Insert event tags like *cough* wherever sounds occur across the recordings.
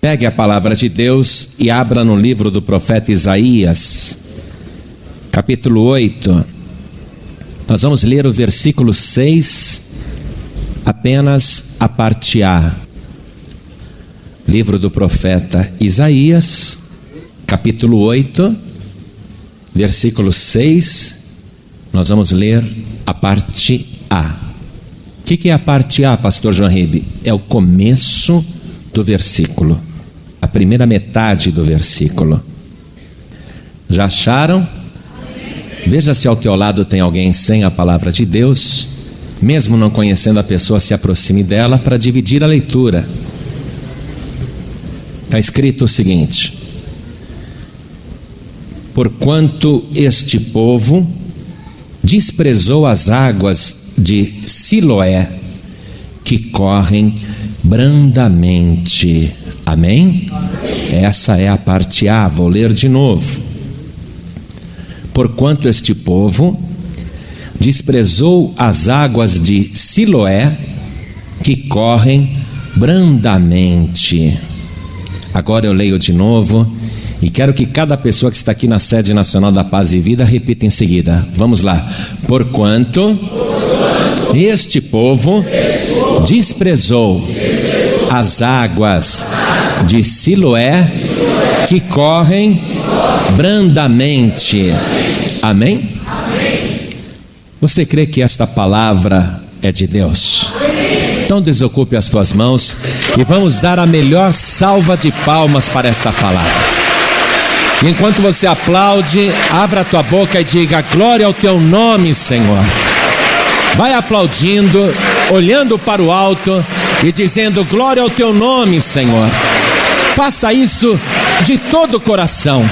Pegue a palavra de Deus e abra no livro do profeta Isaías, capítulo 8. Nós vamos ler o versículo 6, apenas a parte A. Livro do profeta Isaías, capítulo 8, versículo 6. Nós vamos ler a parte A. O que, que é a parte A, pastor João Ribe? É o começo do versículo a primeira metade do versículo. Já acharam? Veja se ao teu lado tem alguém sem a palavra de Deus, mesmo não conhecendo a pessoa, se aproxime dela para dividir a leitura. Está escrito o seguinte: Porquanto este povo desprezou as águas de Siloé, que correm brandamente Amém? Essa é a parte A, vou ler de novo. Porquanto este povo desprezou as águas de Siloé, que correm brandamente. Agora eu leio de novo e quero que cada pessoa que está aqui na sede nacional da Paz e Vida repita em seguida. Vamos lá. Porquanto, este povo desprezou as águas de Siloé que correm brandamente. Amém? Você crê que esta palavra é de Deus? Então desocupe as tuas mãos e vamos dar a melhor salva de palmas para esta palavra. Enquanto você aplaude, abra a tua boca e diga: Glória ao teu nome, Senhor. Vai aplaudindo, olhando para o alto e dizendo: Glória ao teu nome, Senhor. Faça isso de todo o coração.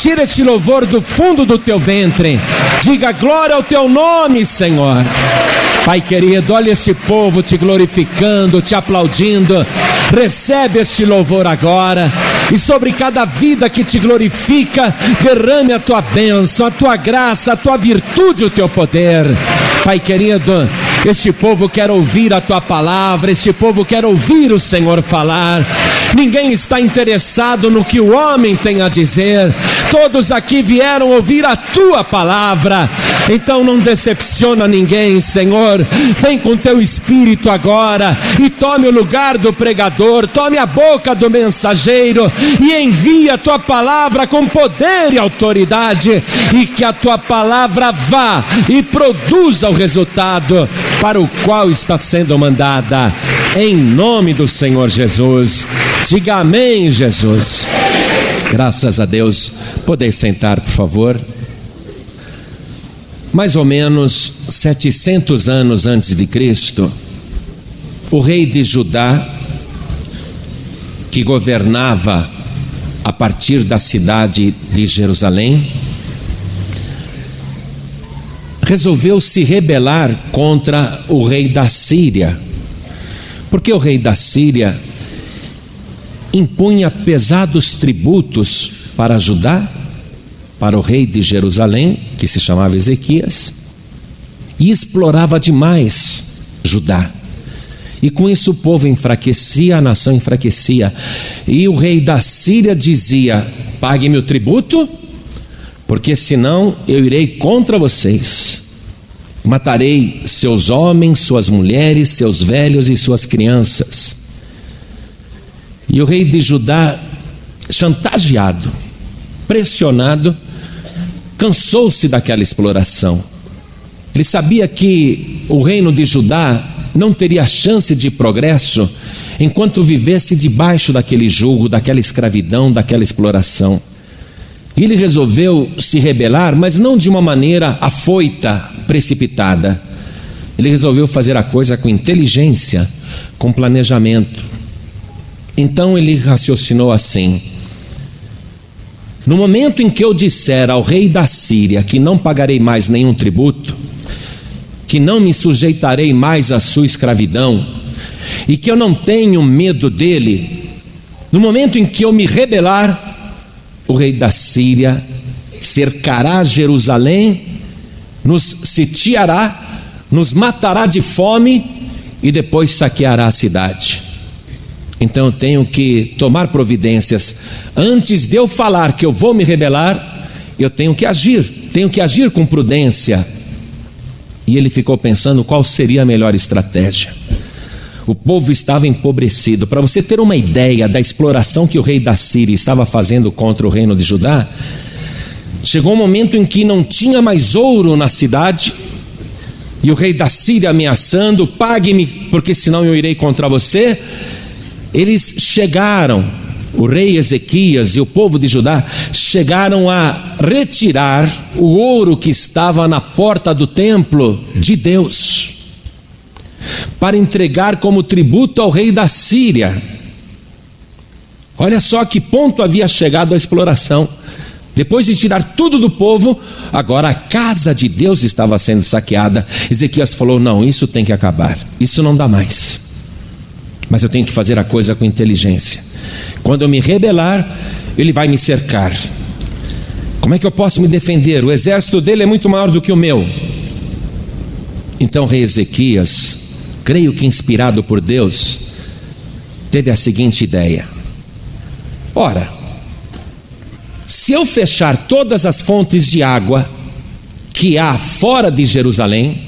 Tira este louvor do fundo do teu ventre. Diga glória ao teu nome, Senhor. Pai querido, olha este povo te glorificando, te aplaudindo. Recebe este louvor agora. E sobre cada vida que te glorifica, derrame a tua bênção, a tua graça, a tua virtude, o teu poder. Pai querido, este povo quer ouvir a tua palavra, este povo quer ouvir o Senhor falar. Ninguém está interessado no que o homem tem a dizer, todos aqui vieram ouvir a tua palavra. Então não decepciona ninguém, Senhor. Vem com teu espírito agora e tome o lugar do pregador, tome a boca do mensageiro e envia a tua palavra com poder e autoridade, e que a tua palavra vá e produza o resultado para o qual está sendo mandada. Em nome do Senhor Jesus. Diga amém, Jesus. Graças a Deus. Podeis sentar, por favor. Mais ou menos 700 anos antes de Cristo, o rei de Judá, que governava a partir da cidade de Jerusalém, resolveu se rebelar contra o rei da Síria. Porque o rei da Síria impunha pesados tributos para Judá, para o rei de Jerusalém, que se chamava Ezequias, e explorava demais Judá. E com isso o povo enfraquecia, a nação enfraquecia. E o rei da Síria dizia: Pague-me o tributo, porque senão eu irei contra vocês. Matarei seus homens, suas mulheres, seus velhos e suas crianças. E o rei de Judá, chantageado, pressionado, cansou-se daquela exploração. Ele sabia que o reino de Judá não teria chance de progresso enquanto vivesse debaixo daquele jugo, daquela escravidão, daquela exploração. E ele resolveu se rebelar, mas não de uma maneira afoita, precipitada. Ele resolveu fazer a coisa com inteligência, com planejamento. Então ele raciocinou assim: No momento em que eu disser ao rei da Síria que não pagarei mais nenhum tributo, que não me sujeitarei mais à sua escravidão, e que eu não tenho medo dele, no momento em que eu me rebelar, o rei da Síria cercará Jerusalém, nos sitiará, nos matará de fome e depois saqueará a cidade. Então eu tenho que tomar providências. Antes de eu falar que eu vou me rebelar, eu tenho que agir, tenho que agir com prudência. E ele ficou pensando qual seria a melhor estratégia. O povo estava empobrecido. Para você ter uma ideia da exploração que o rei da Síria estava fazendo contra o reino de Judá, chegou um momento em que não tinha mais ouro na cidade, e o rei da Síria ameaçando: pague-me, porque senão eu irei contra você. Eles chegaram, o rei Ezequias e o povo de Judá chegaram a retirar o ouro que estava na porta do templo de Deus para entregar como tributo ao rei da Síria. Olha só que ponto havia chegado a exploração. Depois de tirar tudo do povo, agora a casa de Deus estava sendo saqueada. Ezequias falou: Não, isso tem que acabar, isso não dá mais. Mas eu tenho que fazer a coisa com inteligência. Quando eu me rebelar, ele vai me cercar. Como é que eu posso me defender? O exército dele é muito maior do que o meu. Então, rei Ezequias creio que inspirado por Deus, teve a seguinte ideia: ora, se eu fechar todas as fontes de água que há fora de Jerusalém,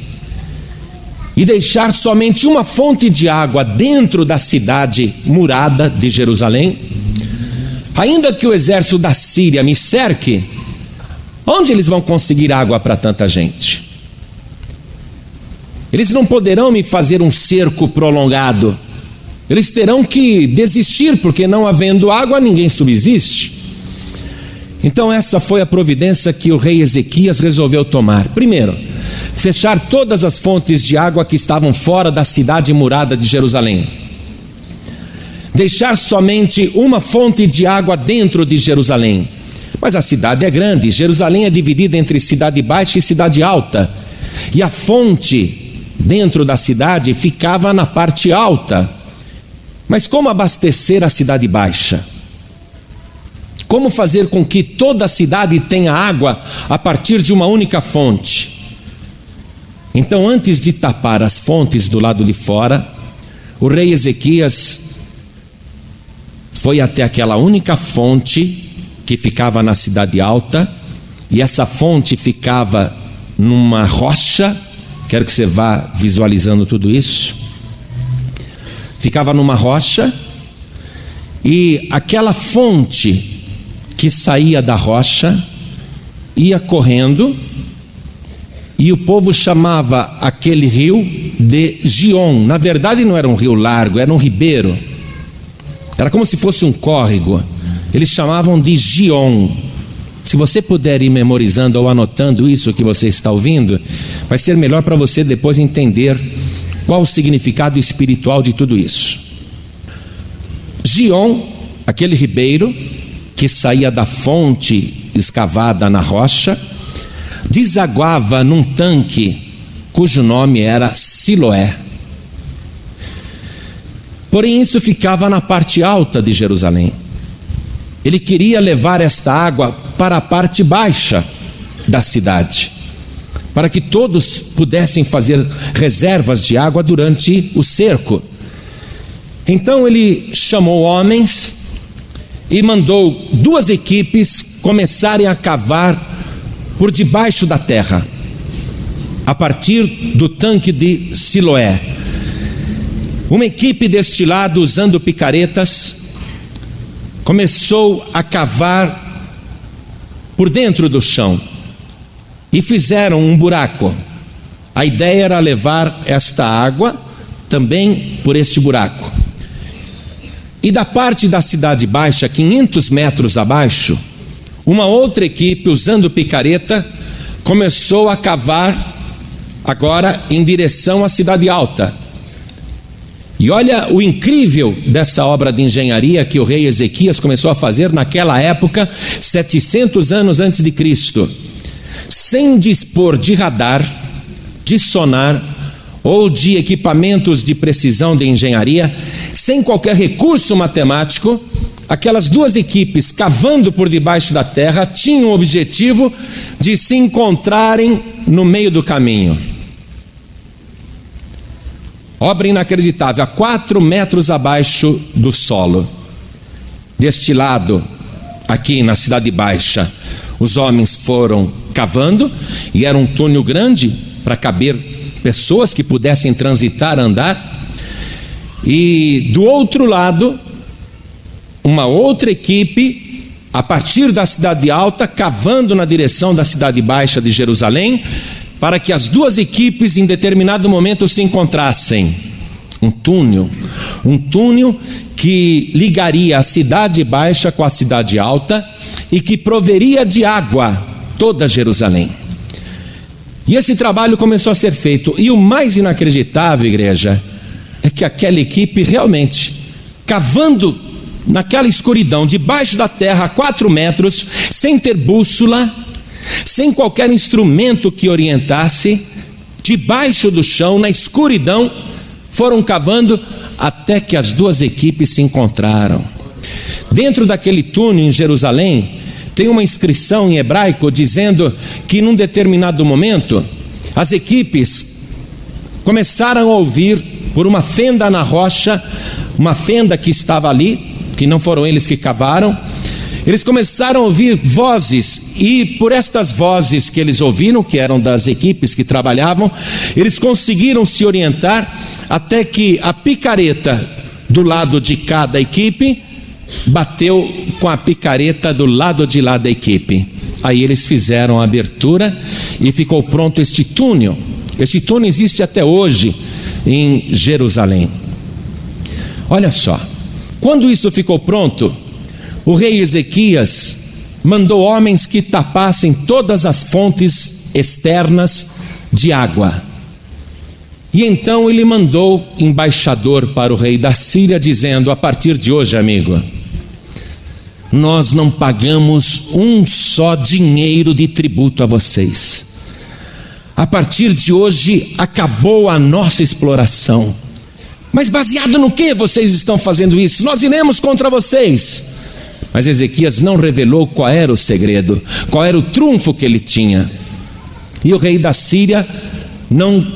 e deixar somente uma fonte de água dentro da cidade murada de Jerusalém, ainda que o exército da Síria me cerque, onde eles vão conseguir água para tanta gente? Eles não poderão me fazer um cerco prolongado. Eles terão que desistir, porque não havendo água, ninguém subsiste. Então, essa foi a providência que o rei Ezequias resolveu tomar. Primeiro, fechar todas as fontes de água que estavam fora da cidade murada de Jerusalém. Deixar somente uma fonte de água dentro de Jerusalém. Mas a cidade é grande, Jerusalém é dividida entre cidade baixa e cidade alta. E a fonte dentro da cidade ficava na parte alta. Mas como abastecer a cidade baixa? Como fazer com que toda a cidade tenha água a partir de uma única fonte? Então, antes de tapar as fontes do lado de fora, o rei Ezequias foi até aquela única fonte que ficava na cidade alta, e essa fonte ficava numa rocha Quero que você vá visualizando tudo isso. Ficava numa rocha e aquela fonte que saía da rocha ia correndo e o povo chamava aquele rio de Gion. Na verdade, não era um rio largo, era um ribeiro. Era como se fosse um córrego. Eles chamavam de Gion. Se você puder ir memorizando ou anotando isso que você está ouvindo, vai ser melhor para você depois entender qual o significado espiritual de tudo isso. Gion, aquele ribeiro que saía da fonte escavada na rocha, desaguava num tanque cujo nome era Siloé. Porém, isso ficava na parte alta de Jerusalém. Ele queria levar esta água para a parte baixa da cidade, para que todos pudessem fazer reservas de água durante o cerco. Então ele chamou homens e mandou duas equipes começarem a cavar por debaixo da terra, a partir do tanque de Siloé. Uma equipe deste lado usando picaretas começou a cavar por dentro do chão e fizeram um buraco. A ideia era levar esta água também por este buraco. E da parte da cidade baixa, 500 metros abaixo, uma outra equipe, usando picareta, começou a cavar agora em direção à cidade alta. E olha o incrível dessa obra de engenharia que o rei Ezequias começou a fazer naquela época, 700 anos antes de Cristo, sem dispor de radar, de sonar ou de equipamentos de precisão de engenharia, sem qualquer recurso matemático, aquelas duas equipes cavando por debaixo da terra tinham o objetivo de se encontrarem no meio do caminho. Obra inacreditável, a quatro metros abaixo do solo. Deste lado, aqui na Cidade Baixa, os homens foram cavando e era um túnel grande para caber pessoas que pudessem transitar, andar. E do outro lado, uma outra equipe, a partir da Cidade Alta, cavando na direção da Cidade Baixa de Jerusalém, para que as duas equipes em determinado momento se encontrassem. Um túnel, um túnel que ligaria a cidade baixa com a cidade alta e que proveria de água toda Jerusalém. E esse trabalho começou a ser feito. E o mais inacreditável, igreja, é que aquela equipe realmente, cavando naquela escuridão, debaixo da terra, a quatro metros, sem ter bússola, sem qualquer instrumento que orientasse, debaixo do chão, na escuridão, foram cavando até que as duas equipes se encontraram. Dentro daquele túnel em Jerusalém, tem uma inscrição em hebraico dizendo que num determinado momento as equipes começaram a ouvir por uma fenda na rocha, uma fenda que estava ali, que não foram eles que cavaram, eles começaram a ouvir vozes, e por estas vozes que eles ouviram, que eram das equipes que trabalhavam, eles conseguiram se orientar até que a picareta do lado de cada equipe bateu com a picareta do lado de lá da equipe. Aí eles fizeram a abertura e ficou pronto este túnel. Este túnel existe até hoje em Jerusalém. Olha só, quando isso ficou pronto, o rei Ezequias mandou homens que tapassem todas as fontes externas de água. E então ele mandou embaixador para o rei da Síria, dizendo: A partir de hoje, amigo, nós não pagamos um só dinheiro de tributo a vocês. A partir de hoje acabou a nossa exploração. Mas baseado no que vocês estão fazendo isso? Nós iremos contra vocês. Mas Ezequias não revelou qual era o segredo, qual era o trunfo que ele tinha. E o rei da Síria não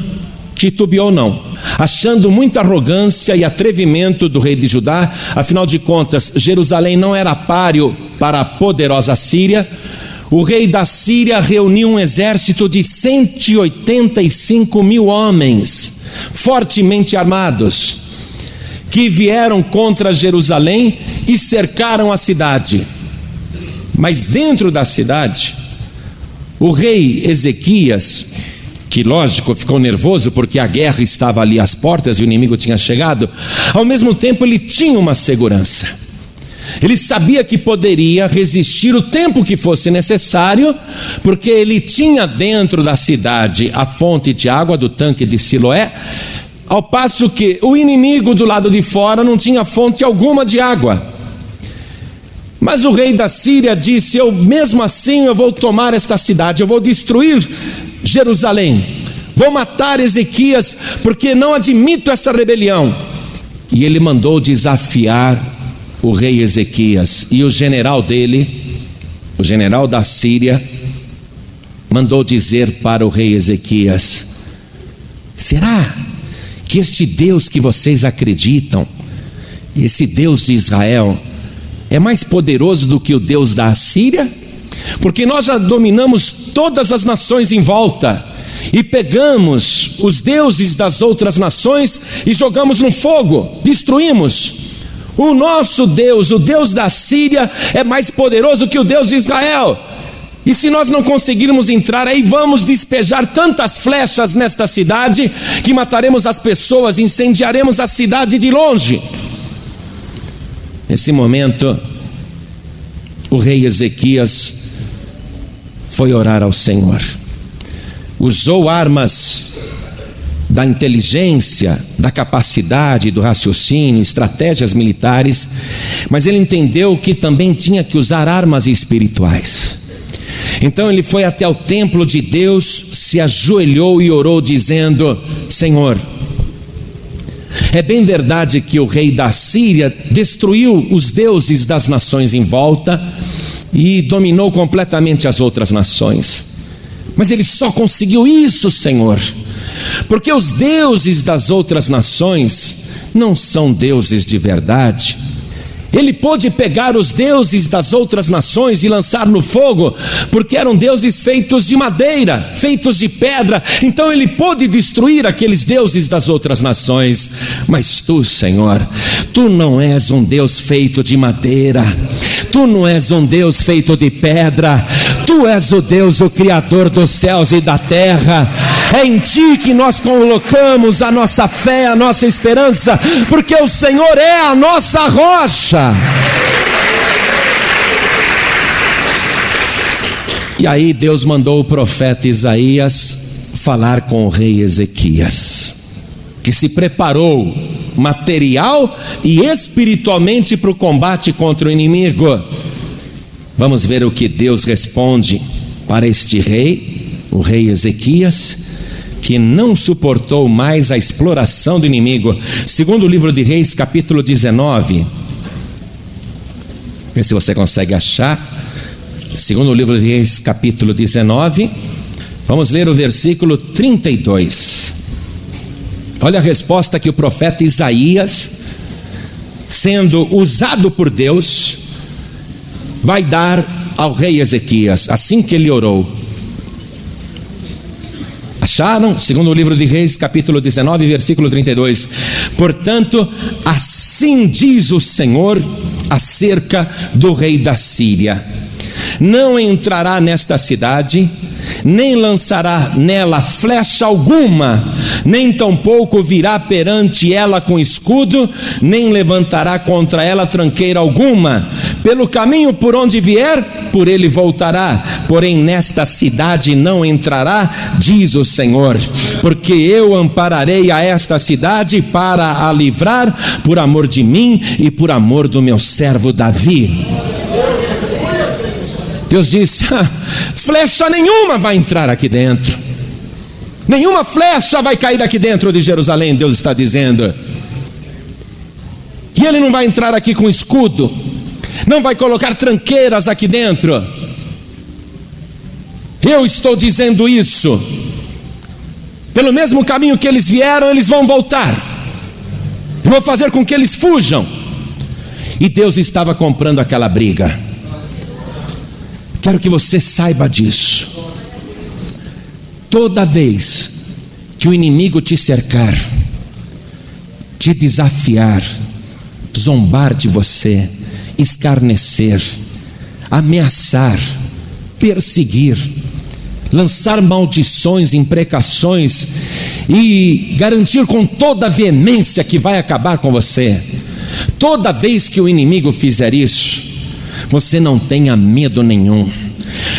titubeou, não, achando muita arrogância e atrevimento do rei de Judá, afinal de contas, Jerusalém não era páreo para a poderosa Síria. O rei da Síria reuniu um exército de 185 mil homens, fortemente armados, que vieram contra Jerusalém e cercaram a cidade. Mas dentro da cidade, o rei Ezequias que lógico ficou nervoso porque a guerra estava ali às portas e o inimigo tinha chegado, ao mesmo tempo ele tinha uma segurança. Ele sabia que poderia resistir o tempo que fosse necessário, porque ele tinha dentro da cidade a fonte de água do tanque de Siloé, ao passo que o inimigo do lado de fora não tinha fonte alguma de água. Mas o rei da Síria disse: Eu mesmo assim eu vou tomar esta cidade, eu vou destruir Jerusalém. Vou matar Ezequias, porque não admito essa rebelião. E ele mandou desafiar o rei Ezequias. E o general dele, o general da Síria, mandou dizer para o rei Ezequias: Será que este Deus que vocês acreditam, esse Deus de Israel, é mais poderoso do que o Deus da Síria? Porque nós já dominamos todas as nações em volta e pegamos os deuses das outras nações e jogamos no fogo, destruímos. O nosso Deus, o Deus da Síria, é mais poderoso que o Deus de Israel. E se nós não conseguirmos entrar aí, vamos despejar tantas flechas nesta cidade que mataremos as pessoas, incendiaremos a cidade de longe. Nesse momento, o rei Ezequias foi orar ao Senhor. Usou armas da inteligência, da capacidade, do raciocínio, estratégias militares, mas ele entendeu que também tinha que usar armas espirituais. Então ele foi até o templo de Deus, se ajoelhou e orou, dizendo: Senhor, é bem verdade que o rei da Síria destruiu os deuses das nações em volta, e dominou completamente as outras nações. Mas ele só conseguiu isso, Senhor, porque os deuses das outras nações não são deuses de verdade. Ele pôde pegar os deuses das outras nações e lançar no fogo, porque eram deuses feitos de madeira, feitos de pedra. Então ele pôde destruir aqueles deuses das outras nações. Mas tu, Senhor, tu não és um Deus feito de madeira. Tu não és um Deus feito de pedra. Tu és o Deus, o Criador dos céus e da terra. É em Ti que nós colocamos a nossa fé, a nossa esperança, porque o Senhor é a nossa rocha. E aí Deus mandou o profeta Isaías falar com o rei Ezequias, que se preparou material e espiritualmente para o combate contra o inimigo. Vamos ver o que Deus responde para este rei, o rei Ezequias, que não suportou mais a exploração do inimigo. Segundo o livro de Reis, capítulo 19. Vê se você consegue achar. Segundo o livro de Reis, capítulo 19. Vamos ler o versículo 32. Olha a resposta que o profeta Isaías, sendo usado por Deus, vai dar ao rei Ezequias, assim que ele orou. Acharam? Segundo o livro de Reis, capítulo 19, versículo 32. Portanto, assim diz o Senhor acerca do rei da Síria: Não entrará nesta cidade, nem lançará nela flecha alguma, nem tampouco virá perante ela com escudo, nem levantará contra ela tranqueira alguma. Pelo caminho por onde vier, por ele voltará, porém nesta cidade não entrará, diz o Senhor, porque eu ampararei a esta cidade para a livrar por amor de mim e por amor do meu servo Davi. Deus disse: flecha nenhuma vai entrar aqui dentro, nenhuma flecha vai cair aqui dentro de Jerusalém, Deus está dizendo. E ele não vai entrar aqui com escudo, não vai colocar tranqueiras aqui dentro. Eu estou dizendo isso. Pelo mesmo caminho que eles vieram, eles vão voltar. Eu vou fazer com que eles fujam. E Deus estava comprando aquela briga. Quero que você saiba disso. Toda vez que o inimigo te cercar, te desafiar, zombar de você, escarnecer, ameaçar, perseguir, lançar maldições, imprecações e garantir com toda a veemência que vai acabar com você. Toda vez que o inimigo fizer isso, você não tenha medo nenhum,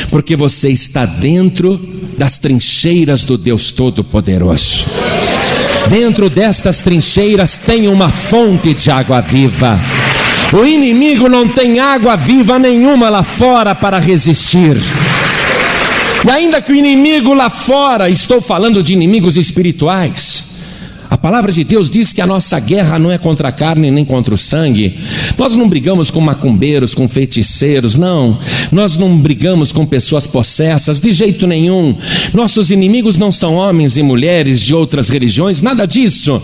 porque você está dentro das trincheiras do Deus Todo-Poderoso. Dentro destas trincheiras tem uma fonte de água viva. O inimigo não tem água viva nenhuma lá fora para resistir. E ainda que o inimigo lá fora, estou falando de inimigos espirituais, a palavra de Deus diz que a nossa guerra não é contra a carne nem contra o sangue. Nós não brigamos com macumbeiros, com feiticeiros, não. Nós não brigamos com pessoas possessas, de jeito nenhum. Nossos inimigos não são homens e mulheres de outras religiões, nada disso.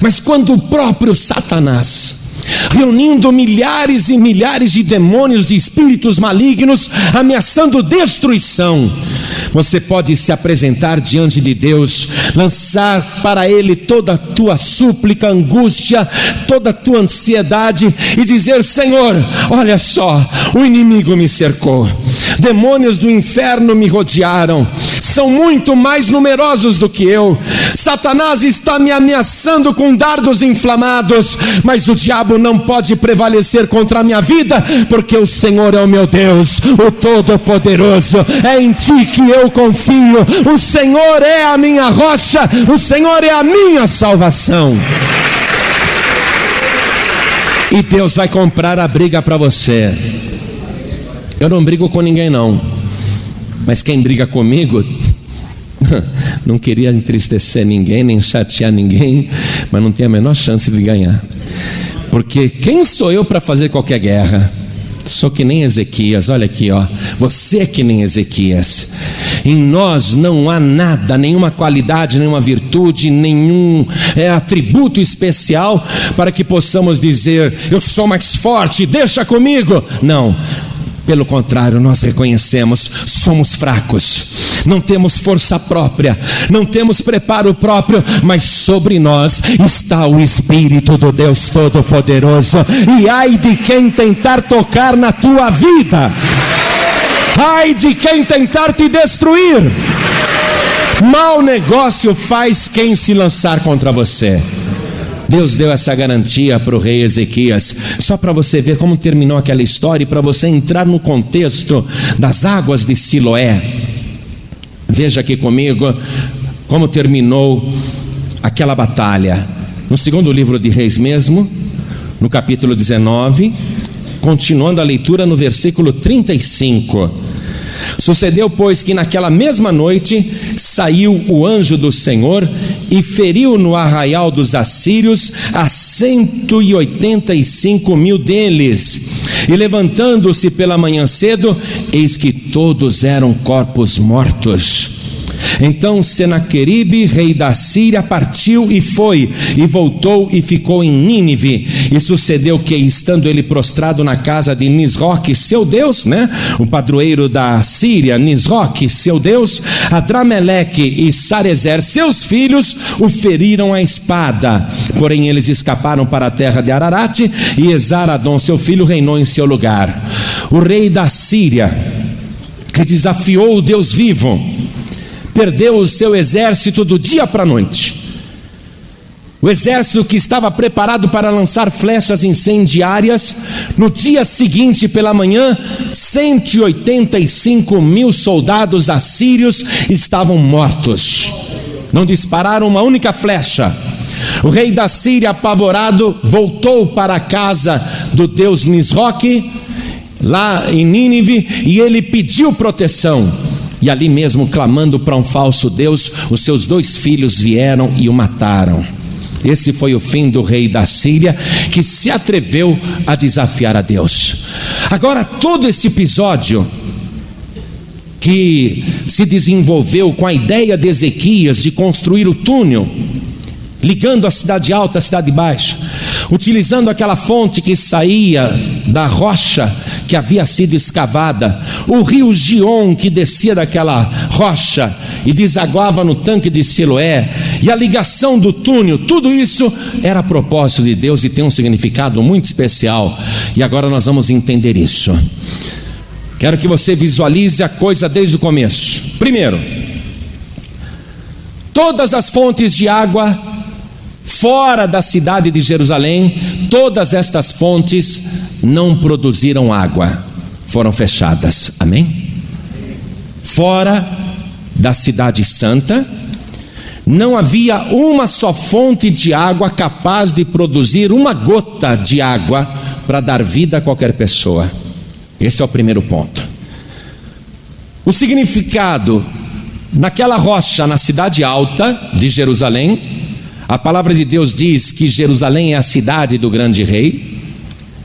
Mas quando o próprio Satanás reunindo milhares e milhares de demônios, de espíritos malignos, ameaçando destruição. Você pode se apresentar diante de Deus, lançar para Ele toda a tua súplica, angústia, toda a tua ansiedade e dizer: Senhor, olha só, o inimigo me cercou, demônios do inferno me rodearam, são muito mais numerosos do que eu. Satanás está me ameaçando com dardos inflamados, mas o diabo não pode prevalecer contra a minha vida, porque o Senhor é o meu Deus, o Todo-Poderoso. É em ti que eu confio. O Senhor é a minha rocha, o Senhor é a minha salvação. E Deus vai comprar a briga para você. Eu não brigo com ninguém, não. Mas quem briga comigo, *laughs* não queria entristecer ninguém, nem chatear ninguém, mas não tem a menor chance de ganhar. Porque quem sou eu para fazer qualquer guerra? Sou que nem Ezequias, olha aqui, ó. Você é que nem Ezequias. Em nós não há nada, nenhuma qualidade, nenhuma virtude, nenhum é, atributo especial para que possamos dizer: Eu sou mais forte, deixa comigo. Não. Pelo contrário, nós reconhecemos, somos fracos, não temos força própria, não temos preparo próprio, mas sobre nós está o Espírito do Deus Todo-Poderoso, e ai de quem tentar tocar na tua vida, ai de quem tentar te destruir. Mau negócio faz quem se lançar contra você. Deus deu essa garantia para o rei Ezequias, só para você ver como terminou aquela história e para você entrar no contexto das águas de Siloé. Veja aqui comigo como terminou aquela batalha. No segundo livro de Reis mesmo, no capítulo 19, continuando a leitura no versículo 35. Sucedeu, pois, que naquela mesma noite saiu o anjo do Senhor e feriu no arraial dos assírios a cento e oitenta e cinco mil deles. E levantando-se pela manhã cedo, eis que todos eram corpos mortos. Então Senaqueribe, rei da Síria, partiu e foi, e voltou e ficou em Nínive. E sucedeu que, estando ele prostrado na casa de Nisroque, seu Deus, né? O padroeiro da Síria, Nisroque, seu Deus, Adrameleque e Sarezer, seus filhos, o feriram a espada. Porém, eles escaparam para a terra de Ararate, e Esaradon, seu filho, reinou em seu lugar. O rei da Síria, que desafiou o Deus vivo, perdeu o seu exército do dia para a noite. O exército que estava preparado para lançar flechas incendiárias, no dia seguinte pela manhã, 185 mil soldados assírios estavam mortos. Não dispararam uma única flecha. O rei da Síria, apavorado, voltou para a casa do deus Nisroque, lá em Nínive, e ele pediu proteção. E ali mesmo, clamando para um falso Deus, os seus dois filhos vieram e o mataram. Esse foi o fim do rei da Síria, que se atreveu a desafiar a Deus. Agora, todo este episódio que se desenvolveu com a ideia de Ezequias de construir o túnel, ligando a cidade alta à cidade baixa, utilizando aquela fonte que saía da rocha que havia sido escavada, o rio Gion que descia daquela rocha e desaguava no tanque de Siloé, e a ligação do túnel, tudo isso era propósito de Deus e tem um significado muito especial. E agora nós vamos entender isso. Quero que você visualize a coisa desde o começo. Primeiro, todas as fontes de água fora da cidade de Jerusalém, todas estas fontes não produziram água, foram fechadas. Amém? Fora da cidade santa, não havia uma só fonte de água capaz de produzir uma gota de água para dar vida a qualquer pessoa. Esse é o primeiro ponto. O significado naquela rocha na cidade alta de Jerusalém a palavra de Deus diz que Jerusalém é a cidade do grande rei,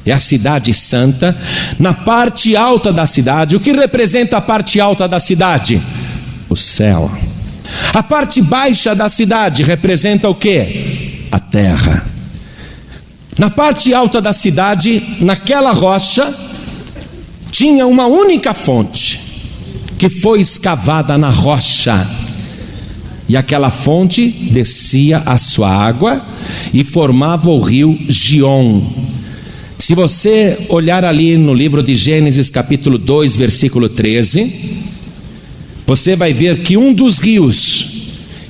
é a cidade santa. Na parte alta da cidade, o que representa a parte alta da cidade? O céu. A parte baixa da cidade representa o que? A terra. Na parte alta da cidade, naquela rocha, tinha uma única fonte que foi escavada na rocha e aquela fonte descia a sua água e formava o rio Gion. Se você olhar ali no livro de Gênesis, capítulo 2, versículo 13, você vai ver que um dos rios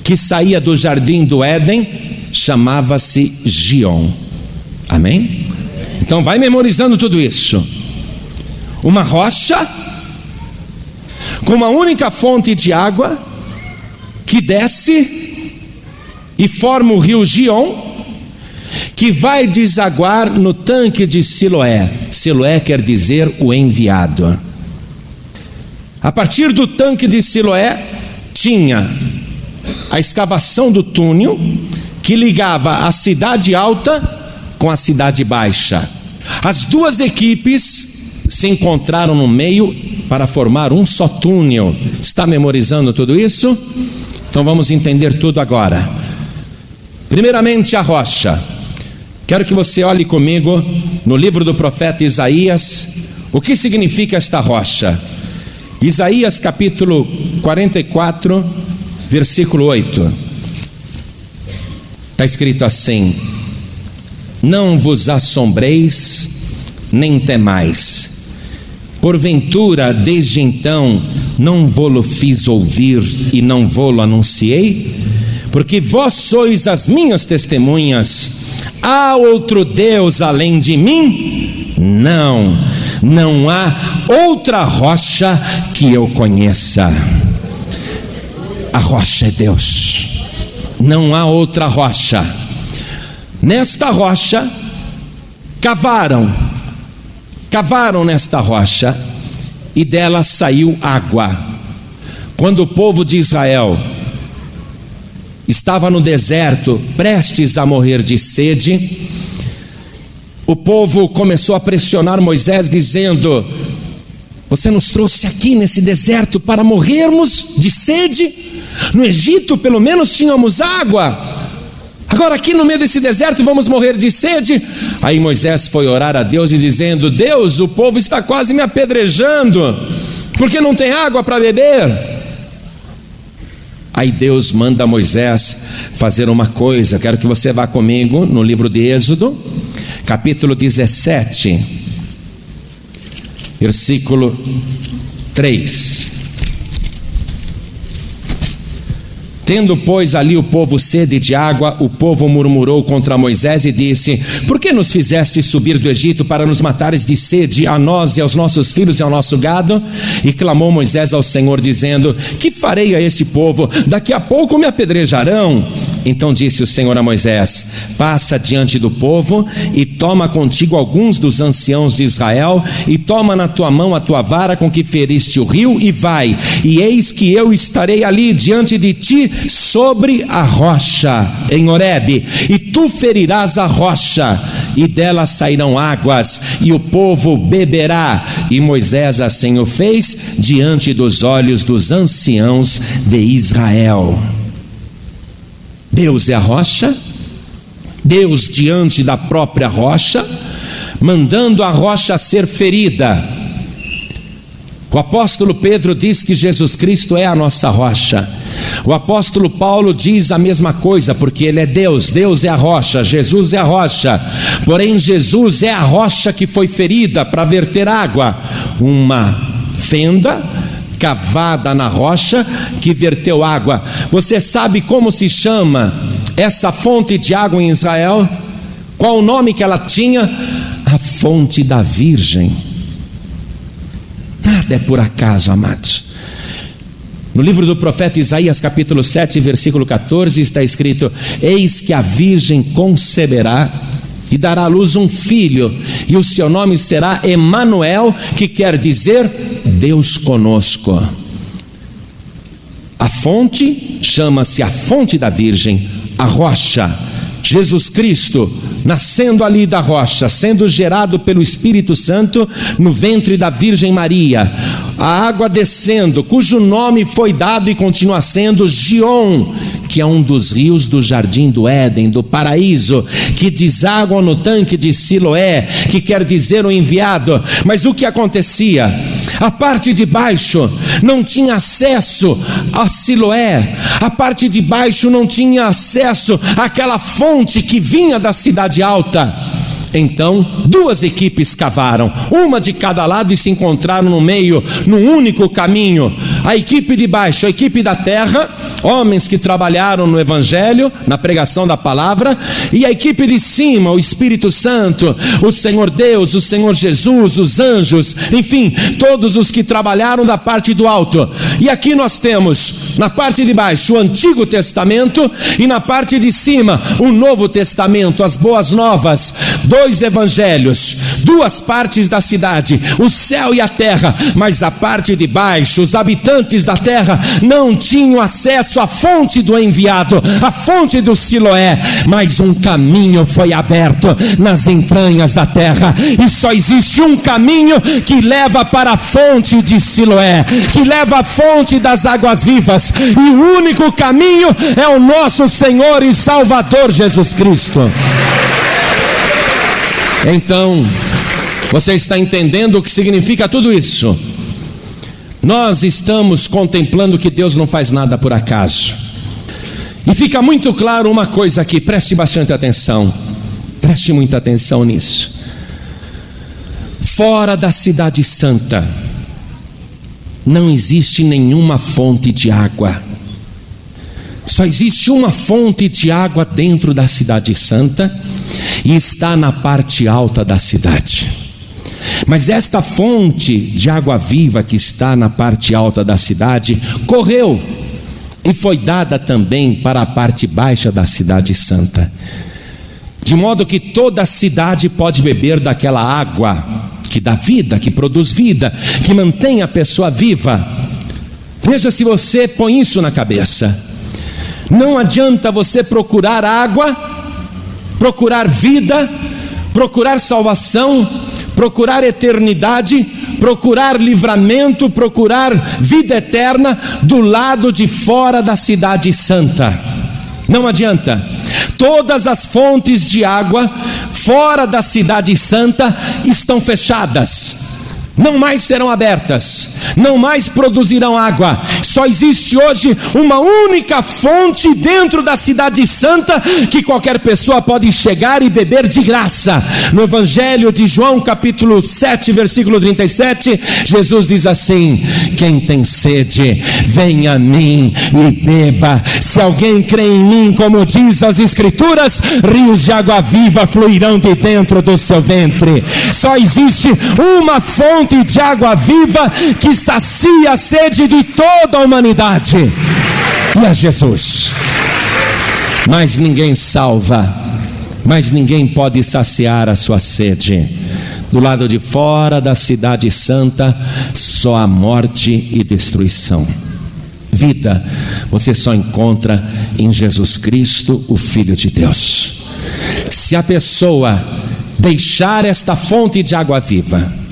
que saía do jardim do Éden chamava-se Gion. Amém? Então vai memorizando tudo isso. Uma rocha com uma única fonte de água que desce e forma o rio Gion, que vai desaguar no tanque de Siloé. Siloé quer dizer o enviado. A partir do tanque de Siloé tinha a escavação do túnel que ligava a cidade alta com a cidade baixa. As duas equipes se encontraram no meio para formar um só túnel Está memorizando tudo isso? Então vamos entender tudo agora. Primeiramente, a rocha. Quero que você olhe comigo no livro do profeta Isaías, o que significa esta rocha. Isaías capítulo 44, versículo 8. Está escrito assim: Não vos assombreis, nem temais. Porventura, desde então, não vou-lo fiz ouvir e não vou-lo anunciei? Porque vós sois as minhas testemunhas. Há outro Deus além de mim? Não, não há outra rocha que eu conheça. A rocha é Deus, não há outra rocha. Nesta rocha, cavaram, cavaram nesta rocha e dela saiu água. Quando o povo de Israel estava no deserto, prestes a morrer de sede, o povo começou a pressionar Moisés, dizendo: Você nos trouxe aqui nesse deserto para morrermos de sede? No Egito, pelo menos, tínhamos água. Agora, aqui no meio desse deserto, vamos morrer de sede. Aí Moisés foi orar a Deus e dizendo: Deus, o povo está quase me apedrejando, porque não tem água para beber. Aí Deus manda Moisés fazer uma coisa, quero que você vá comigo no livro de Êxodo, capítulo 17, versículo 3. Tendo, pois, ali o povo sede de água, o povo murmurou contra Moisés e disse: Por que nos fizeste subir do Egito para nos matares de sede a nós e aos nossos filhos e ao nosso gado? E clamou Moisés ao Senhor, dizendo: Que farei a este povo? Daqui a pouco me apedrejarão. Então disse o Senhor a Moisés: Passa diante do povo e toma contigo alguns dos anciãos de Israel, e toma na tua mão a tua vara com que feriste o rio, e vai, e eis que eu estarei ali diante de ti sobre a rocha em Horebe, e tu ferirás a rocha, e dela sairão águas, e o povo beberá. E Moisés assim o fez diante dos olhos dos anciãos de Israel. Deus é a rocha, Deus diante da própria rocha, mandando a rocha ser ferida. O apóstolo Pedro diz que Jesus Cristo é a nossa rocha. O apóstolo Paulo diz a mesma coisa, porque ele é Deus, Deus é a rocha, Jesus é a rocha. Porém, Jesus é a rocha que foi ferida para verter água. Uma fenda cavada na rocha que verteu água. Você sabe como se chama essa fonte de água em Israel? Qual o nome que ela tinha? A fonte da Virgem. Nada é por acaso, amados. No livro do profeta Isaías, capítulo 7, versículo 14, está escrito: Eis que a Virgem conceberá e dará à luz um filho, e o seu nome será Emanuel, que quer dizer Deus conosco. A fonte chama-se a fonte da Virgem, a rocha. Jesus Cristo, nascendo ali da rocha, sendo gerado pelo Espírito Santo no ventre da Virgem Maria, a água descendo, cujo nome foi dado e continua sendo Gion, que é um dos rios do jardim do Éden, do paraíso, que desaguam no tanque de Siloé, que quer dizer o enviado. Mas o que acontecia? A parte de baixo não tinha acesso a Siloé, a parte de baixo não tinha acesso àquela fonte que vinha da cidade alta. Então, duas equipes cavaram, uma de cada lado e se encontraram no meio, num único caminho. A equipe de baixo, a equipe da terra, homens que trabalharam no Evangelho, na pregação da palavra, e a equipe de cima, o Espírito Santo, o Senhor Deus, o Senhor Jesus, os anjos, enfim, todos os que trabalharam da parte do alto. E aqui nós temos, na parte de baixo, o Antigo Testamento, e na parte de cima, o Novo Testamento, as Boas Novas dois evangelhos, duas partes da cidade, o céu e a terra, mas a parte de baixo, os habitantes da terra não tinham acesso à fonte do enviado, à fonte do Siloé, mas um caminho foi aberto nas entranhas da terra, e só existe um caminho que leva para a fonte de Siloé, que leva à fonte das águas vivas, e o único caminho é o nosso Senhor e Salvador Jesus Cristo. Então, você está entendendo o que significa tudo isso? Nós estamos contemplando que Deus não faz nada por acaso. E fica muito claro uma coisa aqui, preste bastante atenção. Preste muita atenção nisso. Fora da Cidade Santa, não existe nenhuma fonte de água. Só existe uma fonte de água dentro da Cidade Santa e está na parte alta da cidade. Mas esta fonte de água viva que está na parte alta da cidade correu e foi dada também para a parte baixa da cidade santa. De modo que toda a cidade pode beber daquela água que dá vida, que produz vida, que mantém a pessoa viva. Veja se você põe isso na cabeça. Não adianta você procurar água, procurar vida, procurar salvação, procurar eternidade, procurar livramento, procurar vida eterna do lado de fora da cidade santa. Não adianta. Todas as fontes de água fora da cidade santa estão fechadas não mais serão abertas, não mais produzirão água. Só existe hoje uma única fonte dentro da Cidade Santa que qualquer pessoa pode chegar e beber de graça. No Evangelho de João, capítulo 7, versículo 37, Jesus diz assim: Quem tem sede, venha a mim e beba. Se alguém crê em mim, como diz as Escrituras, rios de água viva fluirão de dentro do seu ventre. Só existe uma fonte fonte de água viva que sacia a sede de toda a humanidade. E é Jesus. Mas ninguém salva, mas ninguém pode saciar a sua sede. Do lado de fora da cidade santa, só a morte e destruição. Vida, você só encontra em Jesus Cristo, o Filho de Deus. Se a pessoa deixar esta fonte de água viva,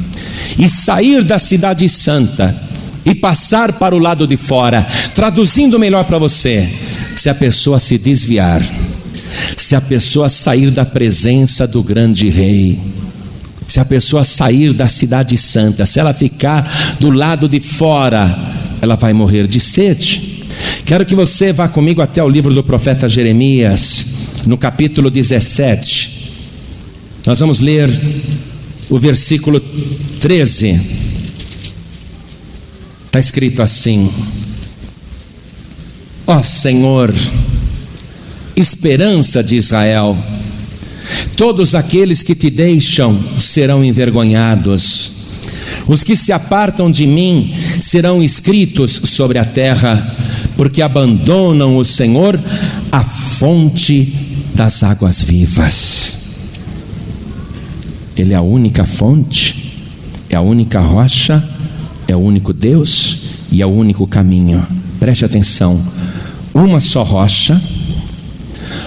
e sair da cidade santa e passar para o lado de fora, traduzindo melhor para você, se a pessoa se desviar, se a pessoa sair da presença do grande rei, se a pessoa sair da cidade santa, se ela ficar do lado de fora, ela vai morrer de sede. Quero que você vá comigo até o livro do profeta Jeremias, no capítulo 17. Nós vamos ler o versículo 13. Está escrito assim: Ó Senhor, esperança de Israel, todos aqueles que te deixam serão envergonhados, os que se apartam de mim serão escritos sobre a terra, porque abandonam o Senhor, a fonte das águas vivas. Ele é a única fonte, é a única rocha, é o único Deus e é o único caminho. Preste atenção: uma só rocha,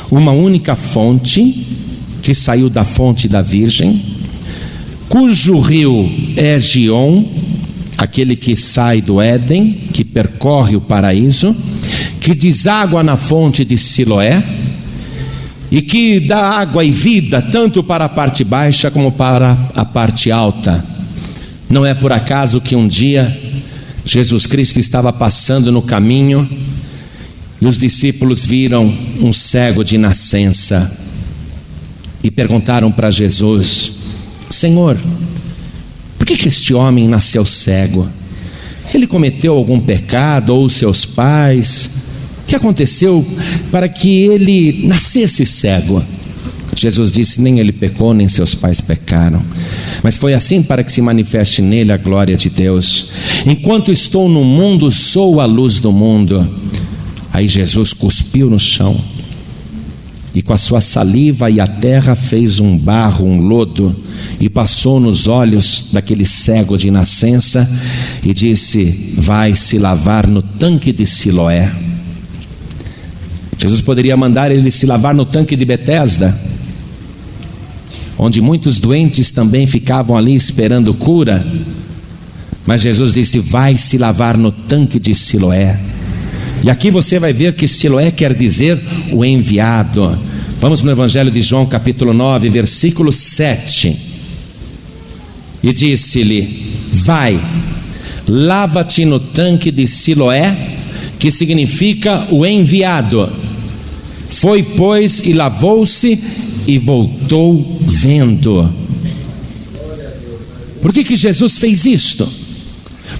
uma única fonte, que saiu da fonte da Virgem, cujo rio é Gion, aquele que sai do Éden, que percorre o paraíso, que deságua na fonte de Siloé e que dá água e vida tanto para a parte baixa como para a parte alta. Não é por acaso que um dia Jesus Cristo estava passando no caminho e os discípulos viram um cego de nascença e perguntaram para Jesus: Senhor, por que, que este homem nasceu cego? Ele cometeu algum pecado ou seus pais? Que aconteceu para que ele nascesse cego? Jesus disse: Nem ele pecou, nem seus pais pecaram. Mas foi assim para que se manifeste nele a glória de Deus. Enquanto estou no mundo, sou a luz do mundo. Aí Jesus cuspiu no chão e com a sua saliva e a terra fez um barro, um lodo, e passou nos olhos daquele cego de nascença e disse: Vai se lavar no tanque de Siloé. Jesus poderia mandar ele se lavar no tanque de Betesda, onde muitos doentes também ficavam ali esperando cura. Mas Jesus disse: Vai se lavar no tanque de Siloé. E aqui você vai ver que Siloé quer dizer o enviado. Vamos no Evangelho de João, capítulo 9, versículo 7. E disse-lhe: Vai, lava-te no tanque de Siloé, que significa o enviado. Foi, pois, e lavou-se e voltou vendo. Por que, que Jesus fez isto?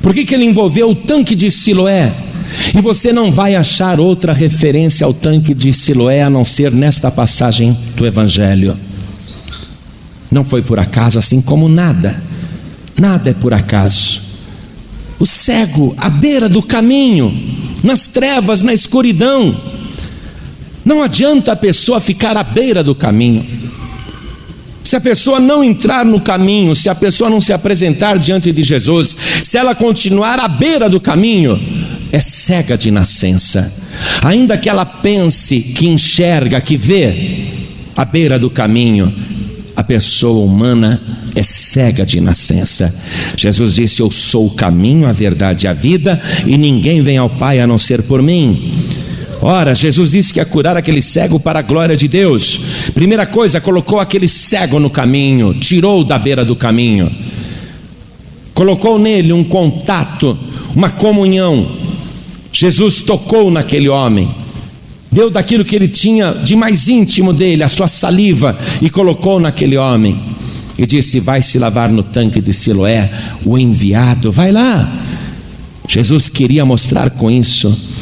Por que, que ele envolveu o tanque de Siloé? E você não vai achar outra referência ao tanque de Siloé a não ser nesta passagem do Evangelho. Não foi por acaso, assim como nada, nada é por acaso. O cego à beira do caminho, nas trevas, na escuridão. Não adianta a pessoa ficar à beira do caminho. Se a pessoa não entrar no caminho, se a pessoa não se apresentar diante de Jesus, se ela continuar à beira do caminho, é cega de nascença. Ainda que ela pense que enxerga, que vê à beira do caminho, a pessoa humana é cega de nascença. Jesus disse: Eu sou o caminho, a verdade e a vida, e ninguém vem ao Pai a não ser por mim. Ora, Jesus disse que ia curar aquele cego para a glória de Deus. Primeira coisa, colocou aquele cego no caminho, tirou da beira do caminho, colocou nele um contato, uma comunhão, Jesus tocou naquele homem, deu daquilo que ele tinha de mais íntimo dele, a sua saliva, e colocou naquele homem. E disse: Vai se lavar no tanque de Siloé, o enviado, vai lá. Jesus queria mostrar com isso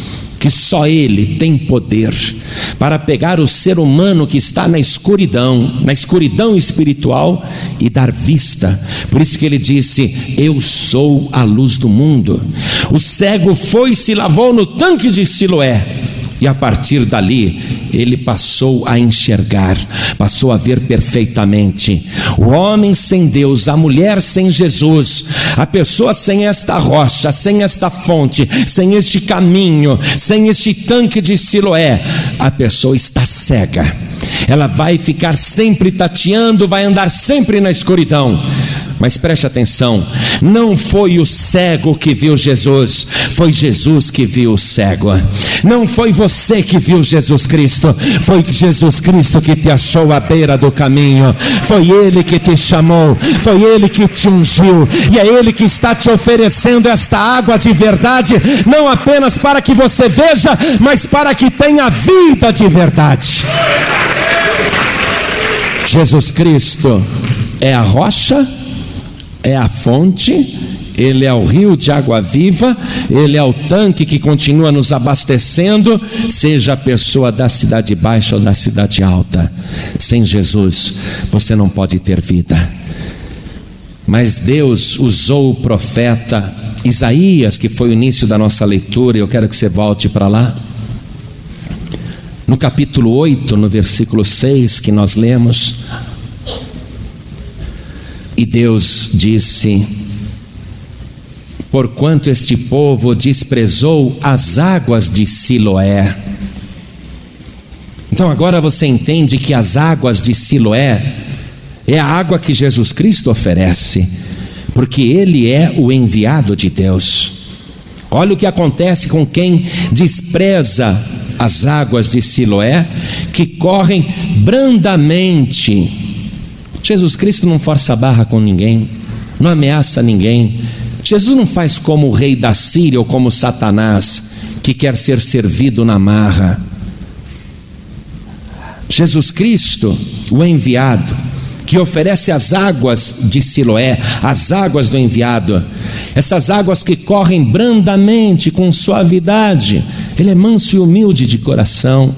que só Ele tem poder para pegar o ser humano que está na escuridão, na escuridão espiritual e dar vista. Por isso que ele disse: Eu sou a luz do mundo. O cego foi e se lavou no tanque de Siloé e a partir dali, ele passou a enxergar, passou a ver perfeitamente. O homem sem Deus, a mulher sem Jesus, a pessoa sem esta rocha, sem esta fonte, sem este caminho, sem este tanque de Siloé, a pessoa está cega. Ela vai ficar sempre tateando, vai andar sempre na escuridão. Mas preste atenção: não foi o cego que viu Jesus, foi Jesus que viu o cego. Não foi você que viu Jesus Cristo, foi Jesus Cristo que te achou à beira do caminho. Foi Ele que te chamou, foi Ele que te ungiu, e é Ele que está te oferecendo esta água de verdade, não apenas para que você veja, mas para que tenha vida de verdade. Jesus Cristo é a rocha é a fonte, ele é o rio de água viva, ele é o tanque que continua nos abastecendo, seja a pessoa da cidade baixa ou da cidade alta. Sem Jesus, você não pode ter vida. Mas Deus usou o profeta Isaías, que foi o início da nossa leitura, e eu quero que você volte para lá. No capítulo 8, no versículo 6 que nós lemos, e Deus disse: Porquanto este povo desprezou as águas de Siloé. Então agora você entende que as águas de Siloé é a água que Jesus Cristo oferece, porque Ele é o enviado de Deus. Olha o que acontece com quem despreza as águas de Siloé, que correm brandamente Jesus Cristo não força barra com ninguém, não ameaça ninguém. Jesus não faz como o rei da Síria ou como Satanás, que quer ser servido na marra. Jesus Cristo, o enviado, que oferece as águas de Siloé, as águas do enviado, essas águas que correm brandamente, com suavidade. Ele é manso e humilde de coração,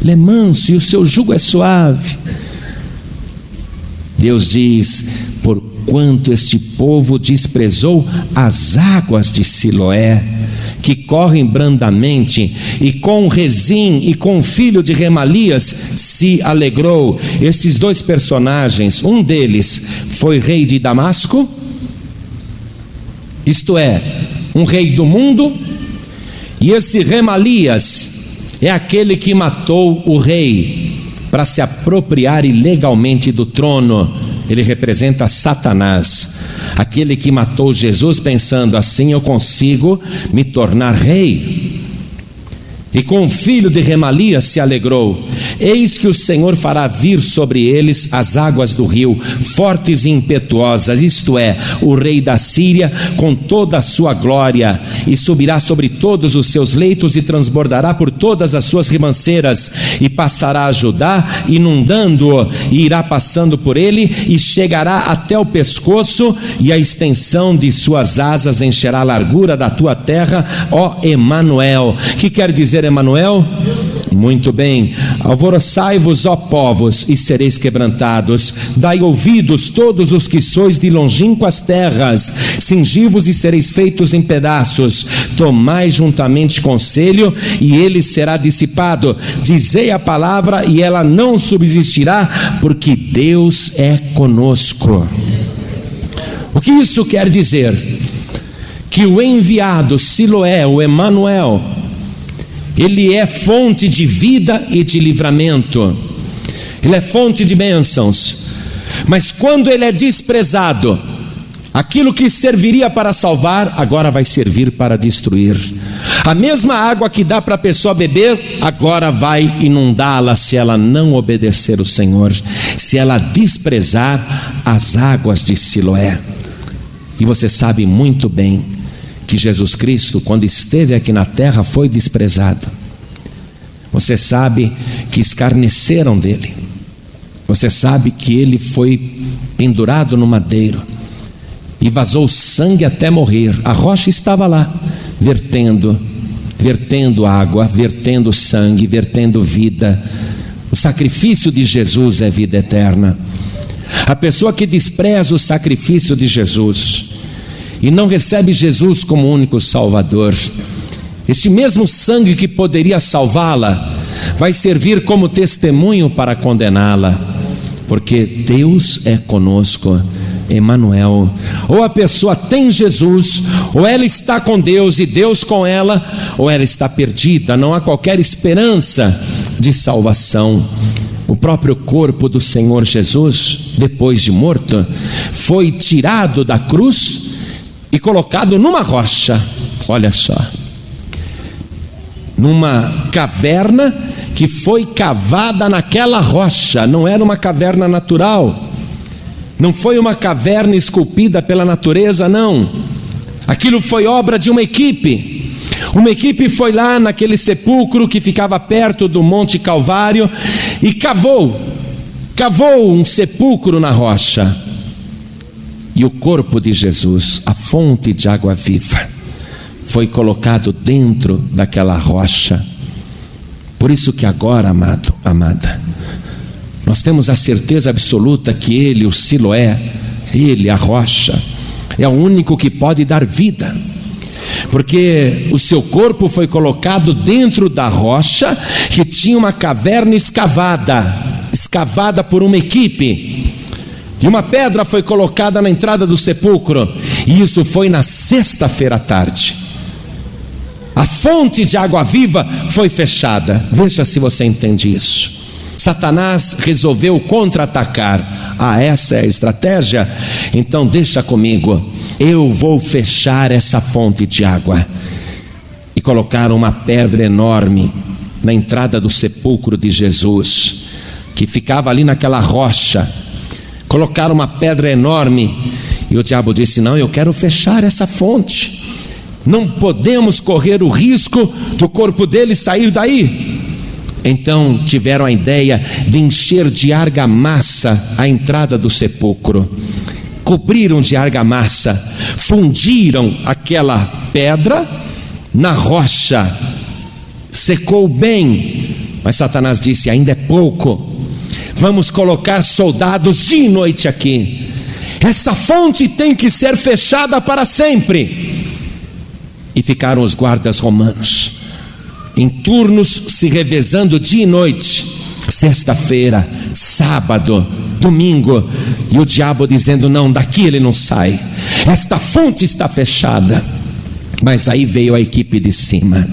ele é manso e o seu jugo é suave. Deus diz: por porquanto este povo desprezou as águas de Siloé, que correm brandamente, e com Rezim e com o filho de Remalias se alegrou. Estes dois personagens, um deles foi rei de Damasco, isto é, um rei do mundo, e esse Remalias é aquele que matou o rei para se apropriar ilegalmente do trono. Ele representa Satanás, aquele que matou Jesus pensando assim eu consigo me tornar rei. E com o filho de Remalias se alegrou. Eis que o Senhor fará vir sobre eles as águas do rio, fortes e impetuosas, isto é, o rei da Síria, com toda a sua glória, e subirá sobre todos os seus leitos e transbordará por todas as suas ribanceiras, e passará a Judá, inundando-o, e irá passando por ele, e chegará até o pescoço, e a extensão de suas asas encherá a largura da tua terra, ó Emanuel, que quer dizer dizer Emanuel? Muito bem. Alvoroçai-vos, ó povos, e sereis quebrantados. Dai ouvidos todos os que sois de longínquas terras. Cingi-vos e sereis feitos em pedaços. Tomai juntamente conselho, e ele será dissipado. Dizei a palavra, e ela não subsistirá, porque Deus é conosco. O que isso quer dizer? Que o enviado Siloé, o Emanuel, ele é fonte de vida e de livramento, ele é fonte de bênçãos. Mas quando ele é desprezado, aquilo que serviria para salvar, agora vai servir para destruir. A mesma água que dá para a pessoa beber, agora vai inundá-la se ela não obedecer o Senhor, se ela desprezar as águas de Siloé. E você sabe muito bem que Jesus Cristo, quando esteve aqui na terra, foi desprezado. Você sabe que escarneceram dele. Você sabe que ele foi pendurado no madeiro e vazou sangue até morrer. A rocha estava lá, vertendo, vertendo água, vertendo sangue, vertendo vida. O sacrifício de Jesus é vida eterna. A pessoa que despreza o sacrifício de Jesus, e não recebe Jesus como único Salvador, este mesmo sangue que poderia salvá-la, vai servir como testemunho para condená-la, porque Deus é conosco. Emanuel. Ou a pessoa tem Jesus, ou ela está com Deus e Deus com ela, ou ela está perdida, não há qualquer esperança de salvação. O próprio corpo do Senhor Jesus, depois de morto, foi tirado da cruz e colocado numa rocha. Olha só. Numa caverna que foi cavada naquela rocha, não era uma caverna natural. Não foi uma caverna esculpida pela natureza, não. Aquilo foi obra de uma equipe. Uma equipe foi lá naquele sepulcro que ficava perto do Monte Calvário e cavou, cavou um sepulcro na rocha e o corpo de Jesus, a fonte de água viva, foi colocado dentro daquela rocha. Por isso que agora, amado, amada, nós temos a certeza absoluta que Ele, o Siloé, Ele, a rocha, é o único que pode dar vida. Porque o seu corpo foi colocado dentro da rocha que tinha uma caverna escavada, escavada por uma equipe. E uma pedra foi colocada na entrada do sepulcro, e isso foi na sexta-feira à tarde. A fonte de água viva foi fechada. Veja se você entende isso. Satanás resolveu contra-atacar. Ah, essa é a estratégia? Então deixa comigo. Eu vou fechar essa fonte de água. E colocaram uma pedra enorme na entrada do sepulcro de Jesus, que ficava ali naquela rocha Colocaram uma pedra enorme e o diabo disse: Não, eu quero fechar essa fonte. Não podemos correr o risco do corpo dele sair daí. Então tiveram a ideia de encher de argamassa a entrada do sepulcro. Cobriram de argamassa, fundiram aquela pedra na rocha. Secou bem, mas Satanás disse: ainda é pouco. Vamos colocar soldados de noite aqui. Essa fonte tem que ser fechada para sempre. E ficaram os guardas romanos, em turnos se revezando dia e noite, sexta-feira, sábado, domingo, e o diabo dizendo: Não, daqui ele não sai, esta fonte está fechada. Mas aí veio a equipe de cima.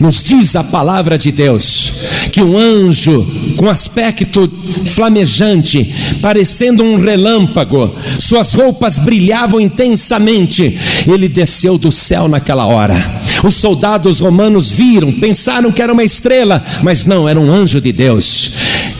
Nos diz a palavra de Deus que um anjo com aspecto flamejante, parecendo um relâmpago, suas roupas brilhavam intensamente. Ele desceu do céu naquela hora. Os soldados romanos viram, pensaram que era uma estrela, mas não, era um anjo de Deus.